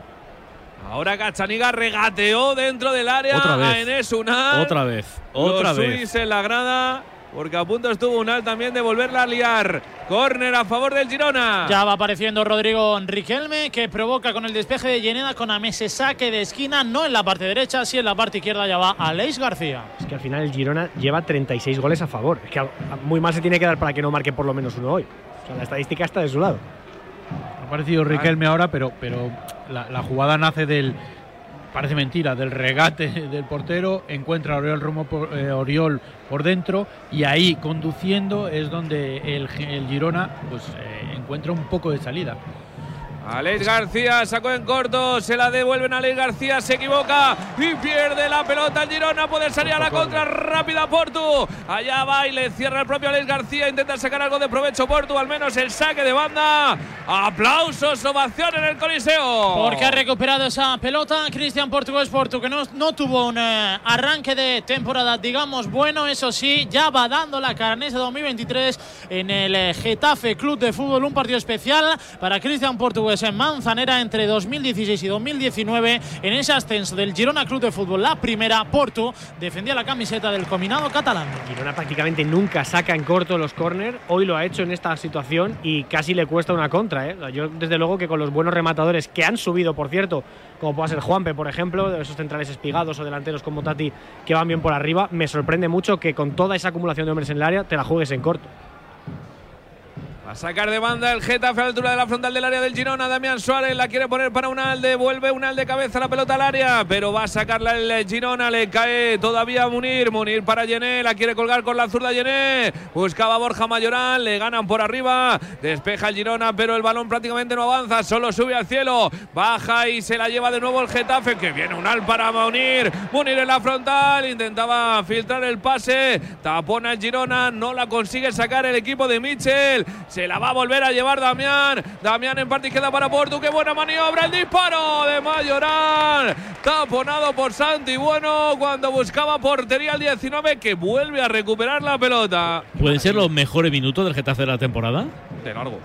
Ahora Cachaniga regateó dentro del área
Otra vez.
a Enes Unal.
Otra vez. Otra
Los
vez.
en la grada porque a punto estuvo Unal también de volverla a liar. Córner a favor del Girona.
Ya va apareciendo Rodrigo Riquelme, que provoca con el despeje de Lleneda con Amese saque de esquina, no en la parte derecha, sí en la parte izquierda ya va Aleix García.
Es que al final el Girona lleva 36 goles a favor. Es que muy mal se tiene que dar para que no marque por lo menos uno hoy. O sea, la estadística está de su lado.
Ha aparecido Riquelme ahora, pero, pero la jugada nace del parece mentira, del regate del portero, encuentra a Oriol, Romo por, eh, Oriol por dentro y ahí conduciendo es donde el, Girona pues, eh, encuentra un poco de salida.
Alex García sacó en corto, se la devuelven a Alex García, se equivoca y pierde la pelota el Girona, puede salir a la contra rápida Portu. Allá va y le cierra el propio Alex García, intenta sacar algo de provecho Portu, al menos el saque de banda. Aplausos, ovación en el Coliseo.
Porque ha recuperado esa pelota Cristian Portugués Portu, que no, no tuvo un eh, arranque de temporada, digamos, bueno, eso sí, ya va dando la carnesa 2023 en el eh, Getafe Club de Fútbol, un partido especial para Cristian Portugués en Manzanera entre 2016 y 2019 en ese ascenso del Girona Club de Fútbol. La primera, Porto defendía la camiseta del combinado catalán.
Girona prácticamente nunca saca en corto los córner. Hoy lo ha hecho en esta situación y casi le cuesta una contra. ¿eh? Yo, desde luego, que con los buenos rematadores que han subido, por cierto, como pueda ser Juanpe, por ejemplo, de esos centrales espigados o delanteros como Tati que van bien por arriba, me sorprende mucho que con toda esa acumulación de hombres en el área te la juegues en corto.
A sacar de banda el Getafe a la altura de la frontal del área del Girona. Damián Suárez la quiere poner para Unalde. Vuelve Unalde cabeza la pelota al área. Pero va a sacarla el Girona. Le cae todavía Munir. Munir para Yené. La quiere colgar con la zurda Yené. Buscaba Borja Mayoral. Le ganan por arriba. Despeja el Girona. Pero el balón prácticamente no avanza. Solo sube al cielo. Baja y se la lleva de nuevo el Getafe. Que viene Unal para Munir. Munir en la frontal. Intentaba filtrar el pase. Tapona el Girona. No la consigue sacar el equipo de Mitchell. Se la va a volver a llevar Damián. Damián en parte izquierda para Portu. Qué buena maniobra. El disparo de Mayoral. Taponado por Santi Bueno cuando buscaba portería al 19 que vuelve a recuperar la pelota.
¿Pueden ser los mejores minutos del Getafe de la temporada?
De largo.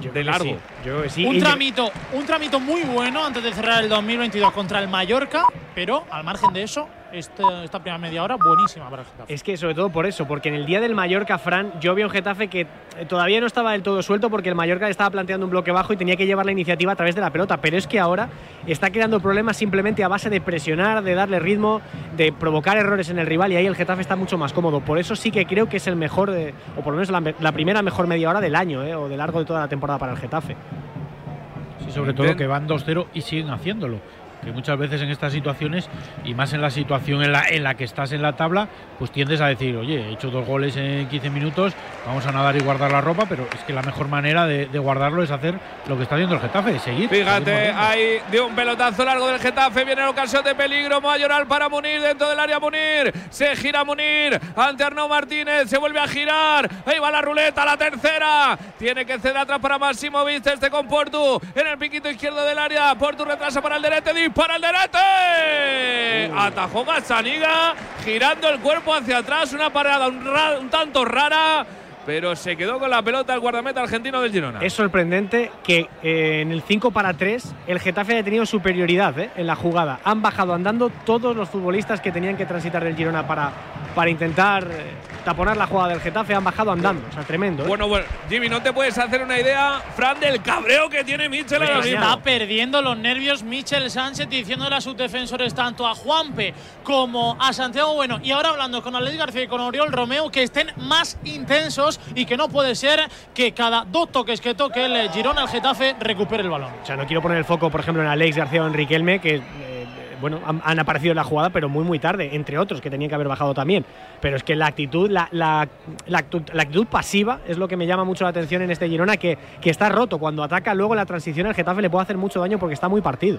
Yo
de largo.
sí. Yo sí.
Un tramito, un tramito muy bueno antes de cerrar el 2022 contra el Mallorca, pero al margen de eso, este- esta primera media hora buenísima para el Getafe.
Es que sobre todo por eso, porque en el día del Mallorca, Fran, yo vi a un Getafe que eh, todavía no estaba del todo suelto porque el Mallorca le estaba planteando un bloque bajo y tenía que llevar la iniciativa a través de la pelota, pero es que ahora está creando problemas simplemente a base de presionar, de darle ritmo, de provocar errores en el rival y ahí el Getafe está mucho más cómodo. Por eso sí que creo que es el mejor, de- o por lo menos la, me- la primera mejor media hora del año, eh, o de largo de toda la temporada para el Getafe.
Sí, sobre todo que van 2-0 y siguen haciéndolo. Que muchas veces en estas situaciones, y más en la situación en la, en la que estás en la tabla, pues tiendes a decir, oye, he hecho dos goles en 15 minutos, vamos a nadar y guardar la ropa, pero es que la mejor manera de, de guardarlo es hacer lo que está haciendo el Getafe, seguir.
Fíjate, ahí de un pelotazo largo del Getafe. Viene la ocasión de peligro. Mayoral para Munir dentro del área. Munir se gira Munir ante Arnaud Martínez. Se vuelve a girar. Ahí va la ruleta, la tercera. Tiene que ceder atrás para Máximo Viste este con Portu en el piquito izquierdo del área. Portu retrasa para el derete. Dispara el derete. Atajó Gazzaniga girando el cuerpo hacia atrás. Una parada un, ra- un tanto rara. Pero se quedó con la pelota el guardameta argentino del Girona.
Es sorprendente que eh, en el 5 para 3 el Getafe haya tenido superioridad eh, en la jugada. Han bajado andando todos los futbolistas que tenían que transitar del Girona para, para intentar eh, taponar la jugada del Getafe. Han bajado andando. O sea, tremendo. eh.
Bueno, bueno, Jimmy, no te puedes hacer una idea, Fran, del cabreo que tiene Mitchell ahora mismo.
Está perdiendo los nervios Michel Sánchez diciéndole a sus defensores tanto a Juanpe como a Santiago Bueno y ahora hablando con Alex García y con Oriol Romeo que estén más intensos y que no puede ser que cada dos toques que toque el Girona al Getafe recupere el balón.
O sea, no quiero poner el foco, por ejemplo, en Alex García o en Riquelme, que bueno, han, han aparecido en la jugada, pero muy, muy tarde, entre otros, que tenían que haber bajado también. Pero es que la actitud, la, la- la actu- la actitud pasiva es lo que me llama mucho la atención en este Girona, que, que está roto. Cuando ataca luego en la transición, el Getafe le puede hacer mucho daño porque está muy partido.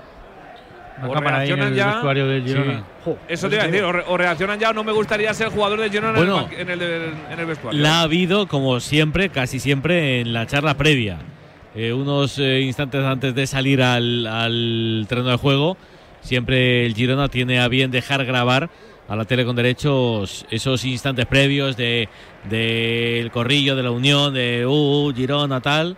O reaccionan
el
ya.
vestuario del Girona.
Jo,
Eso te iba a decir, o, re- o reaccionan ya, o no me gustaría ser jugador de Girona en el
Bueno,
en, el, del- en el vestuario.
La ha habido, como siempre, casi siempre, en la charla previa. Eh, unos eh, instantes antes de salir al, al terreno de juego, siempre el Girona tiene a bien dejar grabar a la tele con derechos esos instantes previos de del corrillo, de la unión, de uh, Girona, tal.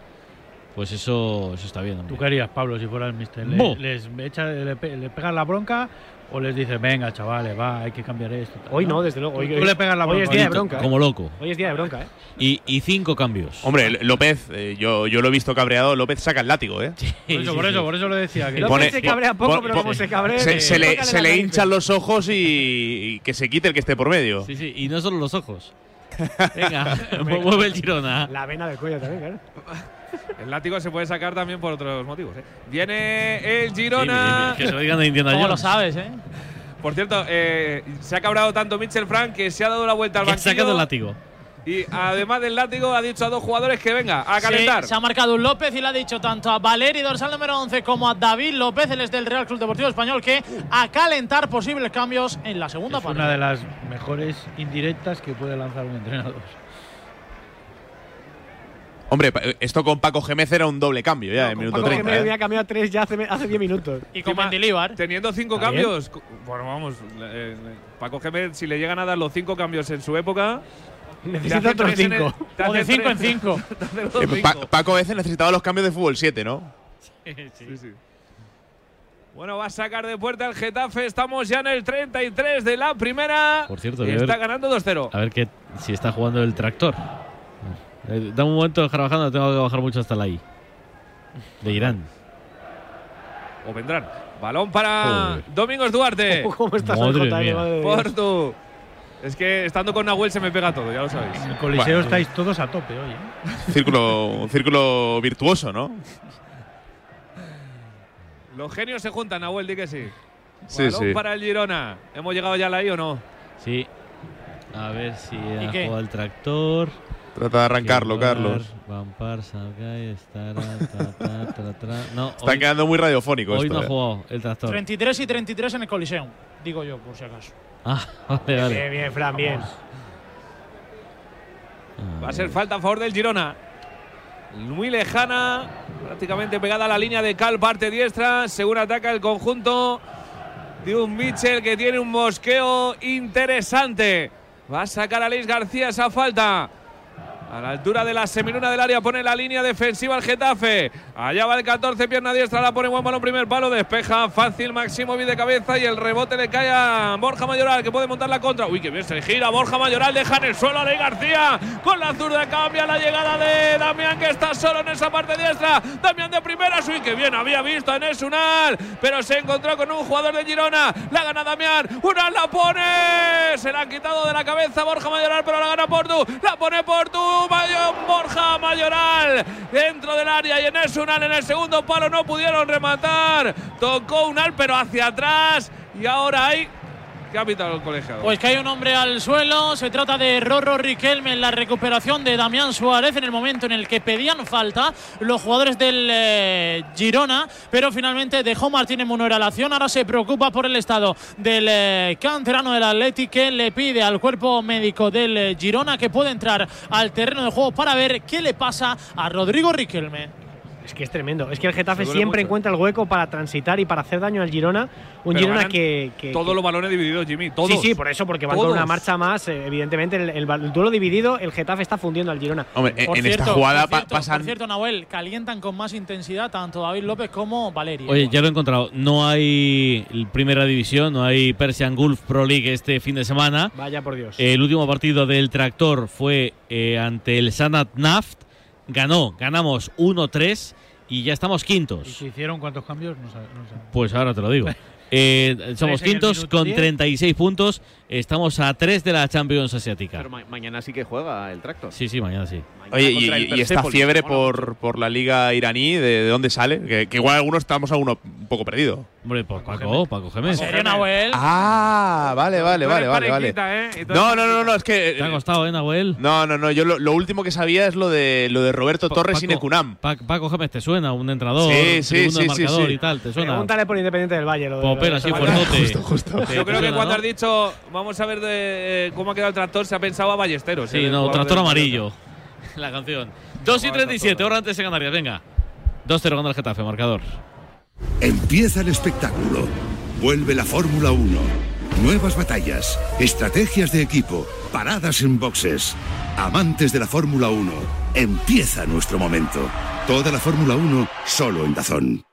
Pues eso, eso está bien. hombre.
¿Tú qué harías, Pablo, si fuera el mister? ¿Le-
Bo.
¿Les echa, le, le pegas la bronca o les dices, venga, chavales, va, hay que cambiar esto? tal,
Hoy no, desde luego. Hoy,
Tú- tú le pegas la
hoy es día de bronca. ¿eh?
Como loco.
Hoy es día de bronca, ¿eh?
Y, y cinco cambios.
Hombre, López, eh, yo, yo lo he visto cabreado. López saca el látigo, ¿eh?
Por eso,
Sí,
por eso,
sí.
por eso lo decía. Que
López
pone-
se cabrea poco,
pon-
pero
pon-
como se cabree.
Se,
eh,
se le, se le hinchan los ojos y, y que se quite el que esté por medio.
Sí, sí, y no solo los ojos. Venga, mueve el Girona.
La vena del cuello también, claro.
El látigo se puede sacar también por otros motivos. ¿eh? Viene el
Sí,
Girona.
que se lo digan a Indiana
¿Cómo lo sabes, eh?
Por cierto, eh, se ha cabrado tanto Mitchell Frank que se ha dado la vuelta al
Que ha
banquillo.
sacado el látigo.
Y además del látigo ha dicho a dos jugadores que venga a calentar.
Sí, se ha marcado un López y le ha dicho tanto a Valeri, dorsal número 11, como a David López, él es del Real Club Deportivo Español, que a calentar posibles cambios en la segunda
es
parte.
una de las mejores indirectas que puede lanzar un entrenador.
Hombre, pa- esto con Paco Gémez era un doble cambio ya en minuto
Paco
30.
Geménez
¿eh?
había cambiado a tres ya hace, hace 10 minutos.
Y con Mendilibar.
Teniendo cinco cambios. Bueno, vamos. eh, eh, Paco Gémez, si le llegan a dar los cinco cambios en su época.
Necesita
hace
otros
tres en el-
5.
te
O de
hace
5 en
tres-
5.
te hace los
Eh, Pa-
cinco.
Paco veces necesitaba los cambios de fútbol 7, ¿no?
Sí, sí. Bueno, va a sacar de puerta el Getafe. Estamos ya en el 33 de la primera.
Por cierto,
Y está
ver-
ganando 2-0.
A ver que, si está jugando el tractor. Eh, Dame un momento de dejar bajando, tengo que bajar mucho hasta la I. De Irán.
O vendrán. Balón para
Joder.
Domingos Duarte.
¿Cómo estás
Madre
JM?
mía.
Madre.
Es que estando con Nahuel se me pega todo, ya lo sabéis.
En el Coliseo
Bueno.
estáis todos a tope hoy. ¿eh?
Círculo, un círculo virtuoso, ¿no?
Los genios se juntan, Nahuel, di que sí.
Sí,
Balón
sí.
para el Girona. ¿Hemos llegado ya a la I o no?
Sí. A ver si ha
qué?
jugado el tractor.
Trata de arrancarlo, Carlos.
Vampar, Salgai, Estara, ta, ta, tra, tra. No,
Está
hoy,
quedando muy radiofónico
hoy
esto.
no ha
eh.
jugado el tractor.
33 y 33 en el Coliseum, digo yo, por si acaso.
Ah, vale, vale.
Bien, bien, Fran, bien.
Va a ser falta a favor del Girona. Muy lejana, prácticamente pegada a la línea de Cal, parte diestra. Según ataca el conjunto de un Mitchell que tiene un mosqueo interesante. Va a sacar a Luis García esa falta. A la altura de la seminuna del área pone la línea defensiva el Getafe. Allá va el 14, pierna diestra, la pone buen balón, primer palo, despeja fácil Maximovic de cabeza y el rebote le cae a Borja Mayoral que puede montar la contra. Uy, que bien se gira Borja Mayoral, deja en el suelo a Ley García. Con la zurda cambia la llegada de Damián que está solo en esa parte diestra. Damián de primeras, uy, que bien había visto a Enes Unal, pero se encontró con un jugador de Girona. La gana Damián, Unal la pone. Se la han quitado de la cabeza Borja Mayoral, pero la gana Portu. La pone Portu, Mayo- Borja Mayoral dentro del área y Enes Unal en el segundo palo no pudieron rematar. Tocó Unal, pero hacia atrás y ahora hay. ¿Qué ha?
Pues que hay un hombre al suelo. Se trata de Rorro Riquelme en la recuperación de Damián Suárez en el momento en el que pedían falta los jugadores del eh, Girona, pero finalmente dejó Martínez Munera la acción. Ahora se preocupa por el estado del eh, canterano del Athletic que le pide al cuerpo médico del eh, Girona que puede entrar al terreno de juego para ver qué le pasa a Rodrigo Riquelme.
Es que es tremendo. Es que el Getafe siempre
mucho.
encuentra el hueco para transitar y para hacer daño al Girona. Un
Pero
Girona que, que-
Todos
que-
los balones divididos, Jimmy. Todos.
Sí, sí, por eso, porque van con
Todos.
una marcha más. eh, Evidentemente, el, el- el duelo dividido, el Getafe está fundiendo al Girona.
Hombre, en,
Por
en
cierto,
esta jugada
por
pa-
cierto,
pasan.
Por cierto, Nahuel, calientan con más intensidad tanto David López como Valeria.
Oye, ya lo he encontrado. No hay primera división, no hay Persian Gulf Pro League este fin de semana.
Vaya por Dios.
El último partido del tractor fue eh, ante el Sanat Naft. Ganó, ganamos 1-3 y ya estamos
¿Y
quintos.
se hicieron cuántos cambios? No. No.
Pues ahora te lo digo. Eh, somos quintos con
10.
36 puntos. Estamos a 3 de la Champions Asiática.
Pero ma- mañana sí que juega el tractor.
Sí, sí, mañana sí.
Mañana
Oye, y, y- y esta fiebre por, por la liga iraní, ¿de, de dónde sale? Que, que igual algunos estamos a uno un poco perdido.
Hombre, por Paco, Paco Gémez.
¿En serio, Nahuel?
Ah, vale, vale, vale, vale, vale.
¿eh? Y
No, no, no, no, es que.
Te ha costado, ¿eh, Nahuel?
No, no, no. Yo lo, lo último que sabía es lo de lo de Roberto
Pa-
Torres y
Paco-
Necunam.
Pa- Paco Gémez, ¿te suena? Un entrenador,
Sí, sí,
segundo
sí, sí,
marcador
sí.
y tal, ¿te suena?
Pregúntale por Independiente del Valle. Lo de-
Popera, sí, fuertote.
Justo, justo.
¿Te-
Yo creo que cuando has dicho, vamos a ver de, eh, cómo ha quedado el tractor, se ha pensado a Ballesteros.
Sí,
¿eh?
no, tractor amarillo. La canción. 2 y 37, hora antes en Canarias, venga. 2-0 gana el Getafe, marcador.
Empieza el espectáculo. Vuelve la Fórmula 1. Nuevas batallas, estrategias de equipo, paradas en boxes. Amantes de la Fórmula 1, empieza nuestro momento. Toda la Fórmula 1 solo en Dazón.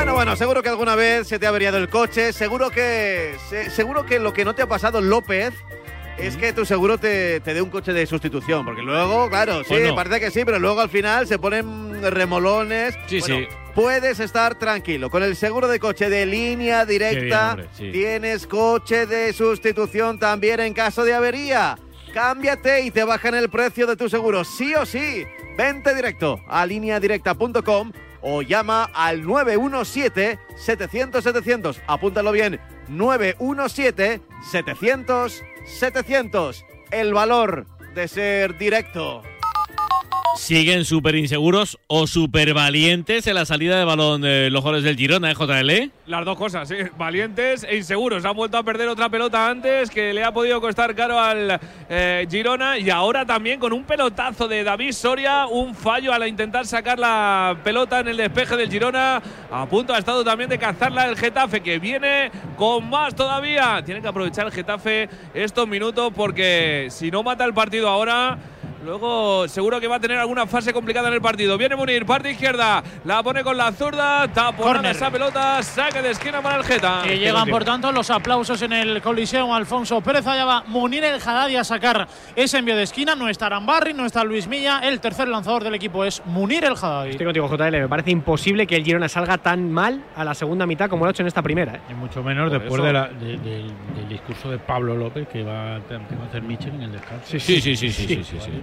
Bueno, bueno, seguro que alguna vez se te ha averiado el coche. Seguro que, se- seguro que lo que no te ha pasado, López, es que tu seguro te, te dé un coche de sustitución. Porque luego, claro, sí,
Pues no.
parece que sí, pero luego al final se ponen remolones.
Sí,
Bueno,
sí.
Puedes estar tranquilo. Con el seguro de coche de línea directa,
hombre, sí.
tienes coche de sustitución también en caso de avería. Cámbiate y te bajan el precio de tu seguro, sí o sí. Vente directo a lineadirecta.com o llama al 917-700-700. Apúntalo bien, 917-700-700. El valor de ser directo.
Siguen súper inseguros o súper valientes en la salida de balón de los goles del Girona, ¿eh, JL?
Las dos cosas, sí. Valientes e inseguros. Han vuelto a perder otra pelota antes que le ha podido costar caro al eh, Girona. Y ahora también con un pelotazo de David Soria. Un fallo al intentar sacar la pelota en el despeje del Girona. A punto ha estado también de cazarla el Getafe, que viene con más todavía. Tiene que aprovechar el Getafe estos minutos porque si no mata el partido ahora. Luego seguro que va a tener alguna fase complicada en el partido. Viene Munir, parte izquierda, la pone con la zurda, taponada esa pelota, saque de esquina para el Geta.
Que llegan, por tanto, los aplausos en el Coliseo. Alfonso Pérez allá va Munir el Haddadi a sacar ese envío de esquina. No está Arambarri, no está Luis Milla. El tercer lanzador del equipo es Munir el Haddadi.
Estoy contigo, JL. Me parece imposible que el Girona salga tan mal a la segunda mitad como lo ha hecho en esta primera. ¿eh?
Y mucho menos
Por
después
eso.
de la- de- del- del discurso de Pablo López que va, a- que va a hacer Michel en el descanso.
Sí, sí, sí, sí, sí, sí, sí, sí.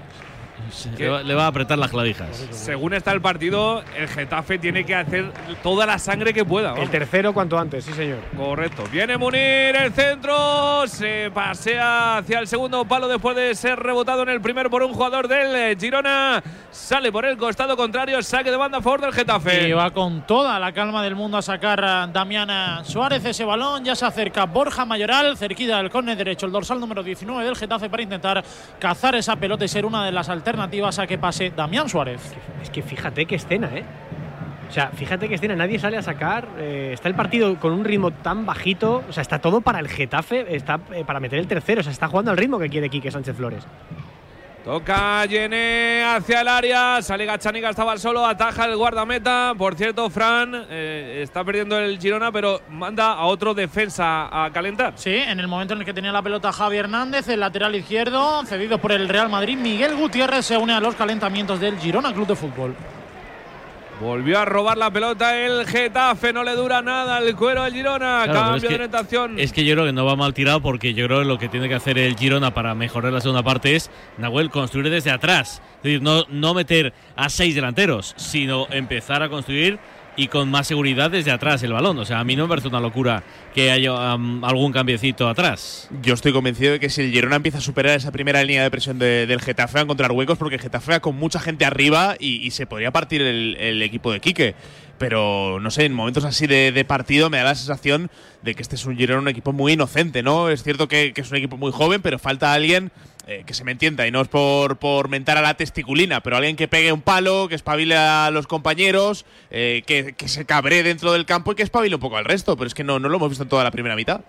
Le va, le va a apretar las clavijas.
Según está el partido, el Getafe tiene que hacer toda la sangre que pueda.
El tercero cuanto antes, sí, señor.
Correcto. Viene Munir, el centro. Se pasea hacia el segundo palo después de ser rebotado en el primer por un jugador del eh, Girona. Sale por el costado contrario. Saque de banda a favor del Getafe.
Y va con toda la calma del mundo a sacar a Damián Suárez ese balón. Ya se acerca Borja Mayoral, cerquita del córner derecho, el dorsal número 19 del Getafe para intentar cazar esa pelota y ser una de las alternativas a que pase Damián Suárez.
Es que fíjate qué escena, ¿eh? O sea, fíjate qué escena, nadie sale a sacar. eh, está el partido con un ritmo tan bajito. O sea, está todo para el Getafe, está eh, para meter el tercero. O sea, está jugando al ritmo que quiere Quique Sánchez Flores.
Toca Yené hacia el área. Sale Gachanica, estaba solo. Ataja el guardameta. Por cierto, Fran eh, está perdiendo el Girona, pero manda a otro defensa a calentar.
Sí, en el momento en el que tenía la pelota Javi Hernández, el lateral izquierdo, cedido por el Real Madrid, Miguel Gutiérrez se une a los calentamientos del Girona Club de Fútbol.
Volvió a robar la pelota el Getafe. No le dura nada el cuero al Girona.
Claro,
Cambio
es que-
de orientación.
Es que yo creo que no va mal tirado porque yo creo que lo que tiene que hacer el Girona para mejorar la segunda parte es, Nahuel, construir desde atrás. Es decir, no, no meter a seis delanteros, sino empezar a construir y con más seguridad desde atrás el balón. O sea, a mí no me parece una locura que haya um, algún cambiecito atrás.
Yo estoy convencido de que si el Girona empieza a superar esa primera línea de presión de- del Getafe a encontrar huecos porque el Getafe con mucha gente arriba y, y se podría partir el, el equipo de Quique. Pero no sé, en momentos así de, de partido me da la sensación de que este es un Girona un equipo muy inocente, ¿no? Es cierto que, que es un equipo muy joven, pero falta alguien eh, que se me entienda y no es por, por mentar a la testiculina, pero alguien que pegue un palo, que espabile a los compañeros, eh, que, que se cabre dentro del campo y que espabile un poco al resto. Pero es que no, no lo hemos visto en toda la primera mitad.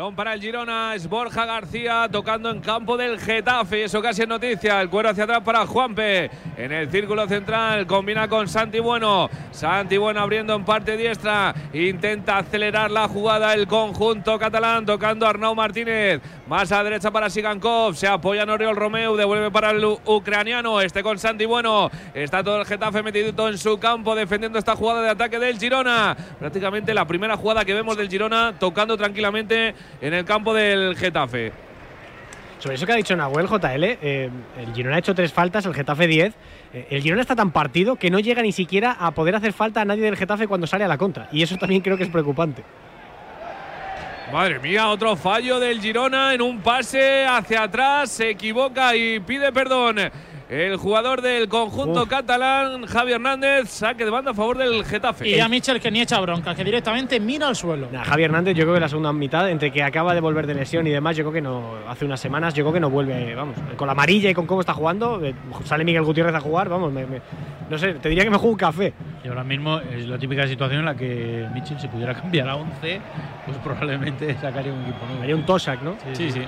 Balón para el Girona, es Borja García tocando en campo del Getafe. Eso casi es noticia. El cuero hacia atrás para Juanpe. En el círculo central combina con Santi Bueno. Santi Bueno abriendo en parte diestra. Intenta acelerar la jugada el conjunto catalán tocando Arnau Martínez. Más a derecha para Sigankov. Se apoya en Oriol Romeu. Devuelve para el ucraniano. Este con Santi Bueno. Está todo el Getafe metidito en su campo defendiendo esta jugada de ataque del Girona. Prácticamente la primera jugada que vemos del Girona tocando tranquilamente en el campo del Getafe.
Sobre eso que ha dicho Nahuel JL, eh, el Girona ha hecho tres faltas, el Getafe 10. Eh, el Girona está tan partido que no llega ni siquiera a poder hacer falta a nadie del Getafe cuando sale a la contra. Y eso también creo que es preocupante.
Madre mía, otro fallo del Girona en un pase hacia atrás. Se equivoca y pide perdón. El jugador del conjunto
Uf.
catalán, Javi Hernández, saque de banda a favor del Getafe.
Y a Michel que ni echa bronca, que directamente mira al suelo.
Nah, Javi Hernández, yo creo que la segunda mitad, entre que acaba de volver de lesión y demás, yo creo que no, hace unas semanas, yo creo que no vuelve, vamos, con la amarilla y con cómo está jugando, eh, sale Miguel Gutiérrez a jugar, vamos, me- me- no sé, te diría que me juego un café.
Y ahora mismo es la típica situación en la que Mitchell se pudiera cambiar a 11, pues probablemente sacaría un equipo nuevo.
Haría un Tosak, ¿no?
Sí, sí.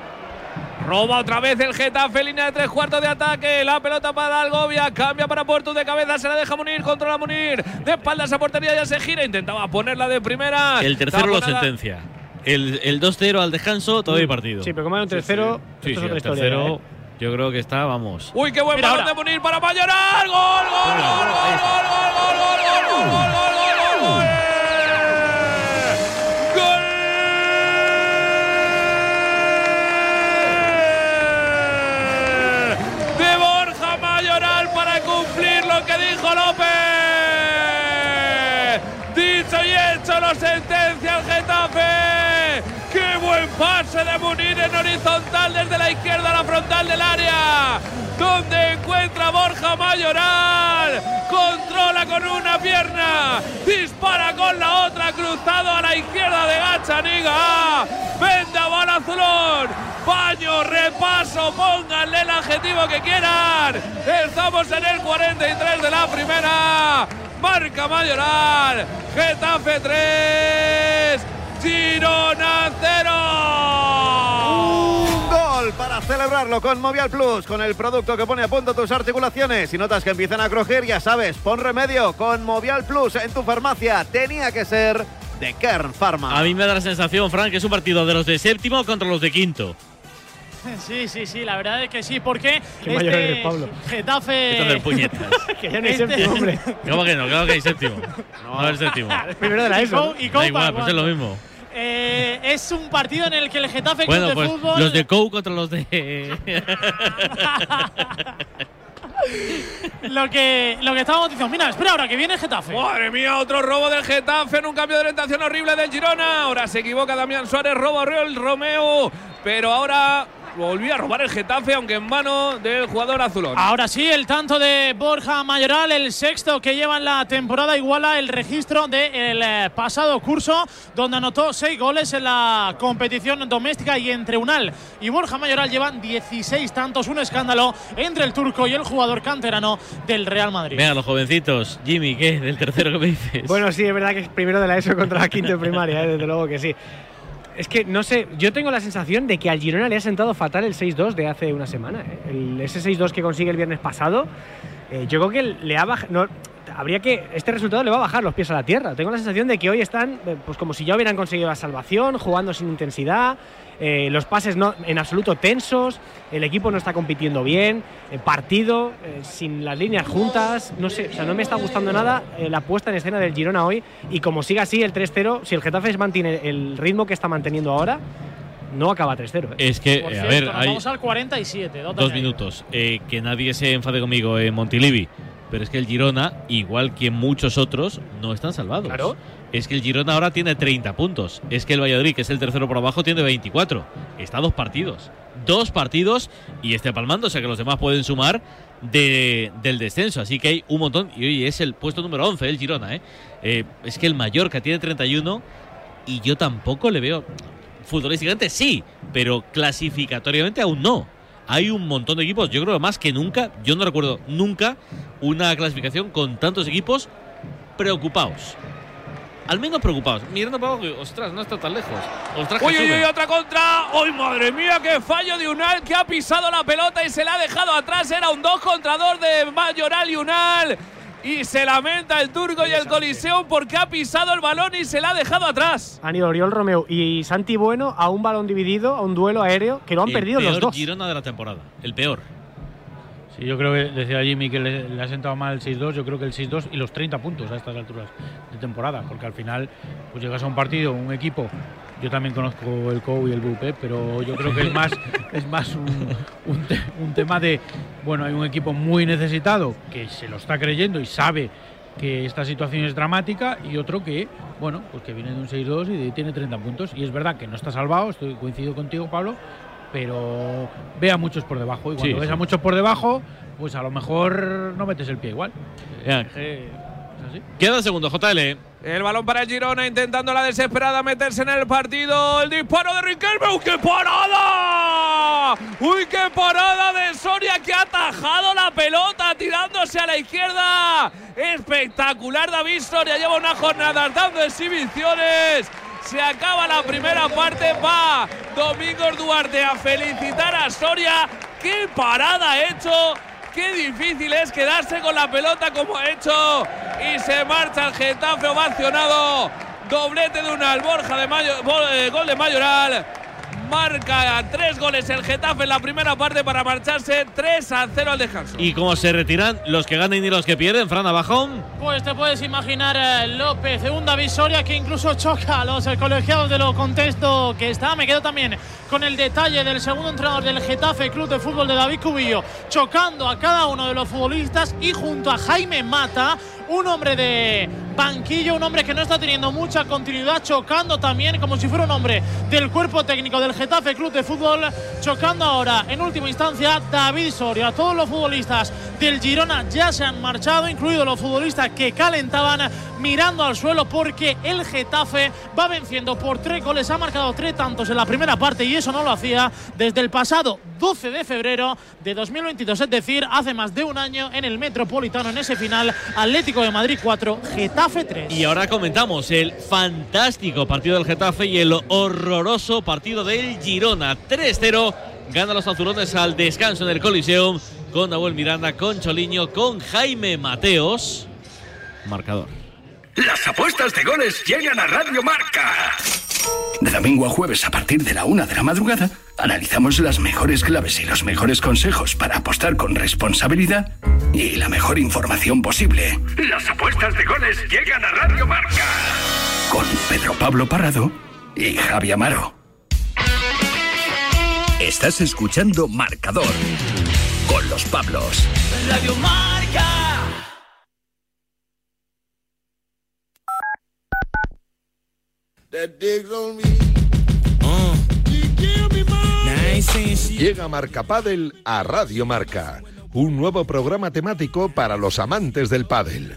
Roba otra vez el Getafe, línea de tres cuartos de ataque. La pelota para Algovia, cambia para Porto de cabeza, se la deja Munir, controla Munir. De espaldas a portería, ya se gira, intentaba ponerla de primera.
El tercero lo sentencia. El, el 2-0 al descanso, todo hay partido.
Sí, pero como era un tercero,
Sí,
esto
sí,
es otra
el
historia.
tercero,
¿eh?
yo creo que está, vamos.
Uy, qué buen
Mira
balón
ahora.
de Munir para Mayoral. ¡Gol, gol, gol, gol, gol, gol, gol, gol, gol, gol, gol, gol, gol, gol, gol! ¡Gol! López. Pase de Munir en horizontal desde la izquierda a la frontal del área. Donde encuentra Borja Mayoral. Controla con una pierna. Dispara con la otra. Cruzado a la izquierda de Gachaniga. Venda bola azulón. Baño, repaso. Pónganle el adjetivo que quieran. Estamos en el 43 de la primera. Marca Mayoral. Getafe 3. Girona 0.
Un gol para celebrarlo con Movial Plus, con el producto que pone a punto tus articulaciones. Si notas que empiezan a crujir, ya sabes, pon remedio con Movial Plus en tu farmacia. Tenía que ser de Kern Pharma.
A mí me da la sensación, Frank, que es un partido de los de séptimo contra los de quinto.
Sí, sí, sí, la verdad es que sí, porque
Qué mayor eres, Pablo.
Getafe.
Puñetas.
que ya no hay
Este-
séptimo, hombre.
¿Cómo que no? Claro que hay séptimo. No, haber séptimo.
Primero de la
Y
ESO.
Y
Da igual,
para
pues es lo mismo.
Eh, es un partido en el que el Getafe Club
Bueno,
de
pues
Fútbol.
los de Kou contra los de.
lo que lo que estábamos diciendo. Mira, espera ahora que viene el Getafe.
Madre mía, otro robo del Getafe en un cambio de orientación horrible del Girona. Ahora se equivoca Damián Suárez, roba el Romeo. Pero ahora volvió a robar el Getafe, aunque en mano del jugador azulón.
Ahora sí, el tanto de Borja Mayoral, el sexto que lleva en la temporada, iguala el registro del eh, pasado curso, donde anotó seis goles en la competición doméstica y entre Unal y Borja Mayoral llevan 16 tantos, un escándalo entre el turco y el jugador canterano del Real Madrid.
Venga, los jovencitos. Jimmy, ¿qué? Del tercero que me dices.
Bueno, sí, es verdad que es primero de la ESO contra la quinta de primaria, eh, desde luego que sí. Es que no sé, yo tengo la sensación de que al Girona le ha sentado fatal el 6-2 de hace una semana. eh. Ese 6-2 que consigue el viernes pasado, eh, yo creo que le ha habría que. Este resultado le va a bajar los pies a la tierra. Tengo la sensación de que hoy están, eh, pues como si ya hubieran conseguido la salvación, jugando sin intensidad, eh, los pases no, en absoluto tensos, el equipo no está compitiendo bien, el partido eh, sin las líneas juntas, no sé, o sea, no me está gustando nada eh, la puesta en escena del Girona hoy y como siga así el 3-0, si el Getafe mantiene el ritmo que está manteniendo ahora, no acaba 3-0. ¿eh?
Es que,
Por
eh, a
cierto,
ver,
nos
hay
vamos al 47. dos
minutos. Eh, que nadie se enfade conmigo en Montilivi. Pero es que el Girona, igual que muchos otros, no están salvados.
Claro.
Es que el Girona ahora tiene 30 puntos. Es que el Valladolid, que es el tercero por abajo, tiene 24. Está dos partidos. Dos partidos y este palmando, o sea que los demás pueden sumar de- del descenso. Así que hay un montón. Y hoy es el puesto número 11, el Girona. ¿eh? Eh, es que el Mallorca tiene 31 y yo tampoco le veo. Futbolísticamente sí, pero clasificatoriamente aún no. Hay un montón de equipos, yo creo más que nunca, yo no recuerdo nunca una clasificación con tantos equipos preocupados. Al menos preocupados. Mirando para abajo, ostras, no está tan lejos. Ostras,
Uy, uy, uy, otra contra. ¡Uy, madre mía! ¡Qué fallo de Unal que ha pisado la pelota y se la ha dejado atrás! Era un 2 contra 2 de Mayoral y Unal. Y se lamenta el turco y el Coliseo porque ha pisado el balón y se la ha dejado atrás.
Han ido Oriol Romeo y Santi Bueno a un balón dividido, a un duelo aéreo, que lo han
El
perdido los
peor
dos.
Girona de la temporada. El peor.
Sí, yo creo que decía Jimmy que le, le ha sentado mal el 6-2, yo creo que el 6-2 y los 30 puntos a estas alturas de temporada, porque al final pues llegas a un partido, un equipo, yo también conozco el COU y el BUP, pero yo creo que es más, es más un, un te- un tema de, bueno, hay un equipo muy necesitado que se lo está creyendo y sabe que esta situación es dramática y otro que, bueno, pues que viene de un 6-2 y de- tiene 30 puntos. Y es verdad que no está salvado, estoy coincido contigo, Pablo, pero ve a muchos por debajo. Y cuando
Sí,
ves
sí.
a muchos por debajo, pues a lo mejor no metes el pie igual.
Ya.
Eh, es así.
Queda segundo, JL.
El balón para el Girona intentando la desesperada meterse en el partido. El disparo de Riquelme. ¡Uy, qué parada! ¡Uy, qué parada de Soria que ha atajado la pelota tirándose a la izquierda! Espectacular David Soria. Lleva una jornada dando exhibiciones. Se acaba la primera parte. Va Domingos Duarte a felicitar a Soria. ¡Qué parada ha hecho! Qué difícil es quedarse con la pelota como ha hecho. Y se marcha el Getafe ovacionado. Doblete de una Borja de Mayo, eh, gol de Mayoral. Marca tres goles el Getafe en la primera parte para marcharse 3 a 0 al descanso.
¿Y cómo se retiran los que ganan y los que pierden? Fran Abajón.
Pues te puedes imaginar eh, López, un David Soria que incluso choca a los eh, colegiados de lo contexto que está. Me quedo también con el detalle del segundo entrenador del Getafe Club de Fútbol de David Cubillo, chocando a cada uno de los futbolistas y junto a Jaime Mata, un hombre de banquillo, un hombre que no está teniendo mucha continuidad, chocando también como si fuera un hombre del cuerpo técnico del Getafe Club de Fútbol, chocando ahora en última instancia David Soria. Todos los futbolistas del Girona ya se han marchado, incluidos los futbolistas que calentaban mirando al suelo porque el Getafe va venciendo por tres goles, ha marcado tres tantos en la primera parte y eso no lo hacía desde el pasado 12 de febrero de 2022, es decir, hace más de un año en el Metropolitano en ese final Atlético de Madrid 4, Getafe 3.
Y ahora comentamos el fantástico partido del Getafe y el horroroso partido del Girona. 3-0 gana los azulones al descanso en el Coliseum con Nahuel Miranda, con Choliño, con Jaime Mateos. Marcador.
Las apuestas de goles llegan a Radio Marca. De domingo a jueves a partir de la una de la madrugada, analizamos las mejores claves y los mejores consejos para apostar con responsabilidad y la mejor información posible. Las apuestas de goles llegan a Radio Marca. Con Pedro Pablo Parrado y Javi Amaro. Estás escuchando Marcador con los Pablos.
Radio Marca.
Llega Marca Padel a Radio Marca, un nuevo programa temático para los amantes del pádel.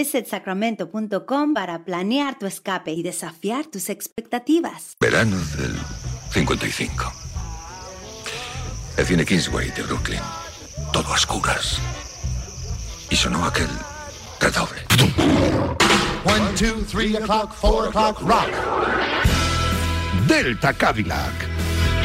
visitsacramento.com para planear tu escape y desafiar tus expectativas.
Verano del 55. El cine Kingsway de Brooklyn. Todo a oscuras. Y sonó aquel redoble.
One, two, three o'clock, four o'clock, rock. Delta Cadillac.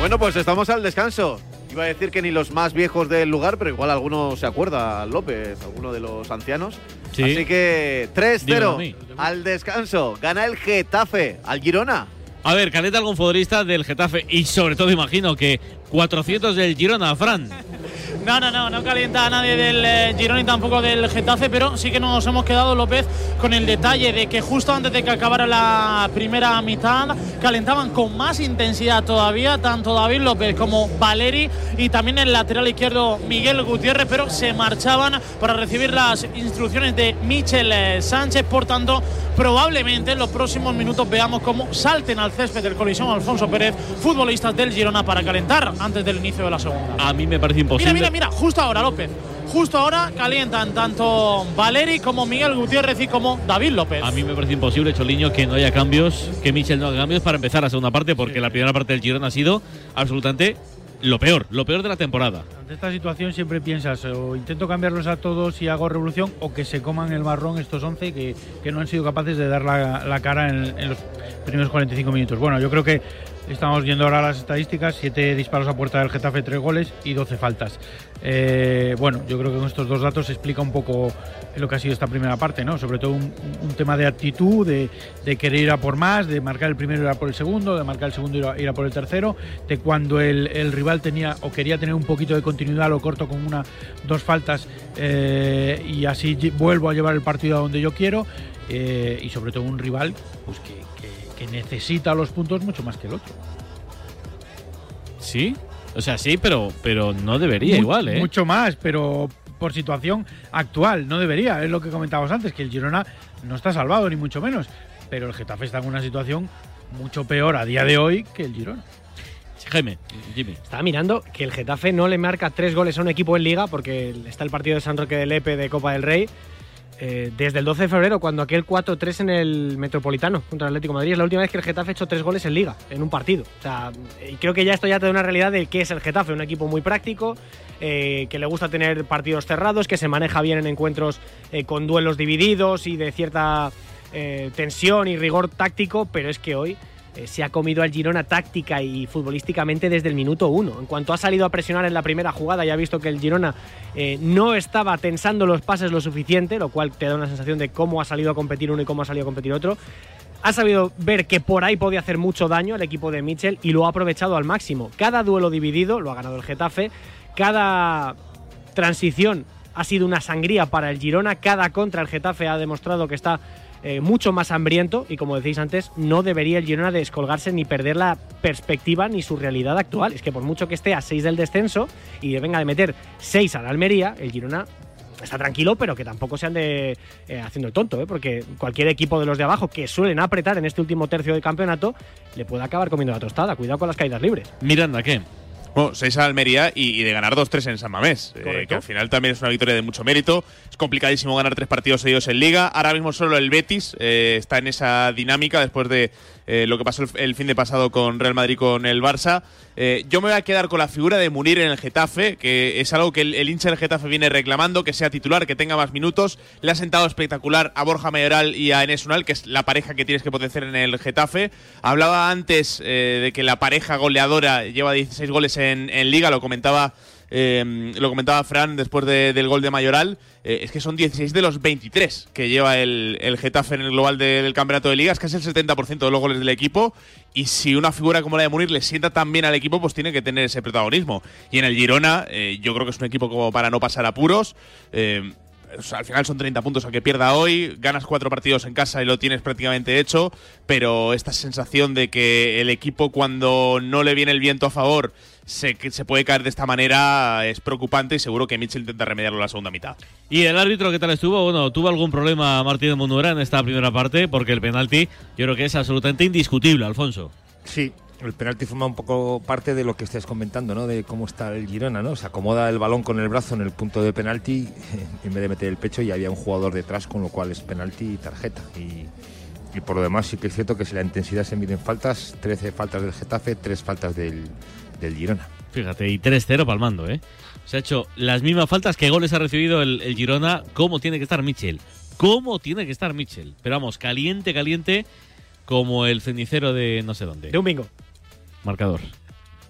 Bueno, pues estamos al descanso. Iba a decir que ni los más viejos del lugar, pero igual alguno se acuerda, López, alguno de los ancianos.
Sí.
Así que
Dímelo a
3-0
mí.
al descanso. Gana el Getafe al Girona.
A ver, caleta algún futbolista del Getafe y sobre todo imagino que 400 del Girona, Fran.
No, no, no, no calienta a nadie del eh, Girona y tampoco del Getafe, pero sí que nos hemos quedado, López, con el detalle de que justo antes de que acabara la primera mitad, calentaban con más intensidad todavía, tanto David López como Valeri y también el lateral izquierdo Miguel Gutiérrez, pero se marchaban para recibir las instrucciones de Michel eh, Sánchez, por tanto, probablemente en los próximos minutos veamos cómo salten al césped del colisión Alfonso Pérez, futbolistas del Girona, para calentar antes del inicio de la segunda.
A mí me parece imposible.
Mira, mira, mira, justo ahora, López. Justo ahora calientan tanto Valeri como Miguel Gutiérrez y como David López.
A mí me parece imposible, Choliño, que no haya cambios, que Michel no haga cambios para empezar la segunda parte, porque la primera parte del Girona ha sido absolutamente lo peor, lo peor de la temporada.
Ante esta situación siempre piensas o intento cambiarlos a todos y hago revolución o que se coman el marrón estos 11 que, que no han sido capaces de dar la, la cara en, en los primeros 45 minutos. Bueno, yo creo que Estamos viendo ahora las estadísticas, 7 disparos a puerta del Getafe, 3 goles y 12 faltas. Eh, bueno, yo creo que con estos dos datos se explica un poco lo que ha sido esta primera parte, ¿no? Sobre todo un, tema de actitud, de, querer ir a por más, de marcar el primero y ir a por el segundo, de marcar el segundo y ir a, por el tercero, de cuando el, rival tenía o quería tener un poquito de continuidad, lo corto con una, dos faltas eh, y así vuelvo a llevar el partido a donde yo quiero. Eh, y sobre todo un rival pues que, que necesita los puntos mucho más que el otro.
Sí, o sea, sí, pero, pero no debería
Mu-
igual, ¿eh?
Mucho más, pero por situación actual, no debería. Es lo que comentábamos antes, que el Girona no está salvado, ni mucho menos. Pero el Getafe está en una situación mucho peor a día de hoy que el Girona.
Jaime, Jimmy.
Estaba mirando que el Getafe no le marca tres goles a un equipo en Liga porque está el partido de San Roque de Lepe de Copa del Rey. Eh, desde el 12 de febrero, cuando aquel 4-3 en el Metropolitano contra el Atlético Madrid. Es la última vez que el Getafe ha hecho tres goles en Liga, en un partido. O sea, creo que ya esto ya te da una realidad de qué es el Getafe. Un equipo muy práctico, eh, que le gusta tener partidos cerrados, que se maneja bien en encuentros eh, con duelos divididos y de cierta tensión y rigor táctico, pero es que hoy eh, se ha comido al Girona táctica y futbolísticamente desde el minuto uno. En cuanto ha salido a presionar en la primera jugada y ha visto que el Girona eh, no estaba tensando los pases lo suficiente, lo cual te da una sensación de cómo ha salido a competir uno y cómo ha salido a competir otro. Ha sabido ver que por ahí podía hacer mucho daño al equipo de Mitchell y lo ha aprovechado al máximo. Cada duelo dividido lo ha ganado el Getafe, cada transición ha sido una sangría para el Girona, cada contra el Getafe ha demostrado que está eh, mucho más hambriento y como decéis antes, no debería el Girona descolgarse ni perder la perspectiva ni su realidad actual. Es que por mucho que esté a 6 del descenso y venga de meter 6 a la Almería, el Girona está tranquilo, pero que tampoco se ande eh, haciendo el tonto, ¿eh? porque cualquier equipo de los de abajo que suelen apretar en este último tercio del campeonato le puede acabar comiendo la tostada. Cuidado con las caídas libres.
Miranda, ¿qué?
Bueno, 6 a Almería y, y de ganar 2-3 en San Mamés. eh, que al final también es una victoria de mucho mérito. Es complicadísimo ganar tres partidos seguidos en Liga. Ahora mismo solo el Betis eh, está en esa dinámica después de eh, lo que pasó el, fin de pasado con Real Madrid con el Barça. Eh, yo me voy a quedar con la figura de Munir en el Getafe, que es algo que el, hincha del Getafe viene reclamando, que sea titular, que tenga más minutos. Le ha sentado espectacular a Borja Mayoral y a Enes Unal, que es la pareja que tienes que potenciar en el Getafe. Hablaba antes eh, de que la pareja goleadora lleva 16 goles en Liga, lo comentaba eh, lo comentaba Fran después de- del gol de Mayoral, eh, es que son 16 de los 23 que lleva el, Getafe en el global de- del campeonato de ligas, es el 70% de los goles del equipo. Y si una figura como la de Munir le sienta tan bien al equipo, pues tiene que tener ese protagonismo. Y en el Girona, eh, yo creo que es un equipo como para no pasar apuros. Sea, al final son 30 puntos al que pierda hoy, ganas cuatro partidos en casa y lo tienes prácticamente hecho, pero esta sensación de que el equipo cuando no le viene el viento a favor se, se puede caer de esta manera es preocupante y seguro que Mitchell intenta remediarlo en la segunda mitad.
¿Y el árbitro qué tal estuvo? Bueno, tuvo algún problema Martínez Munduera en esta primera parte, porque el penalti yo creo que es absolutamente indiscutible, Alfonso.
Sí, el penalti forma un poco parte de lo que estáis comentando, ¿no? De cómo está el Girona, ¿no? Se acomoda el balón con el brazo en el punto de penalti en vez de meter el pecho y había un jugador detrás, con lo cual es penalti y tarjeta. Y, y por lo demás sí que es cierto que si la intensidad se mide en faltas, 13 faltas del Getafe, 3 faltas del, del Girona.
Fíjate, y 3-0 palmando, ¿eh? Se ha hecho las mismas faltas que goles ha recibido el, el Girona. ¿Cómo tiene que estar Michel? ¿Cómo tiene que estar Michel? Pero vamos, caliente, caliente, como el cenicero de no sé dónde.
De un bingo.
Marcador.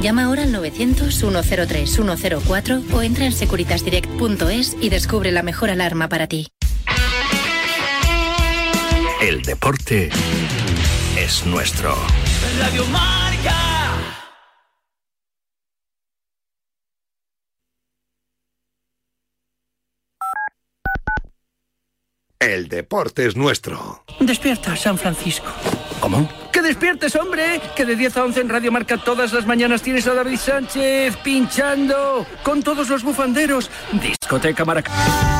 Llama ahora al 900-103-104 o entra en securitasdirect.es y descubre la mejor alarma para ti.
El deporte es nuestro.
Radio Marca.
El deporte es nuestro.
Despierta, San Francisco. ¿Cómo? ¡Que despiertes, hombre! Que de 10 a 11 en Radio Marca todas las mañanas tienes a David Sánchez pinchando con todos los bufanderos. Discoteca Maracay.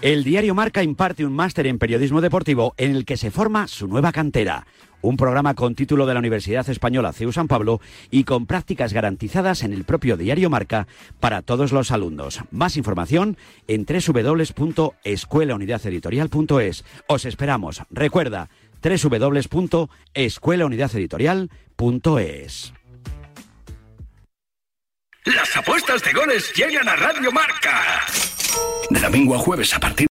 El diario Marca imparte un máster en periodismo deportivo en el que se forma su nueva cantera. Un programa con título de la Universidad Española CEU San Pablo y con prácticas garantizadas en el propio diario Marca para todos los alumnos. Más información en www.escuelaunidadeditorial.es. Os esperamos. Recuerda, www.escuelaunidadeditorial.es.
Las apuestas de goles llegan a Radio Marca. De domingo a jueves a partir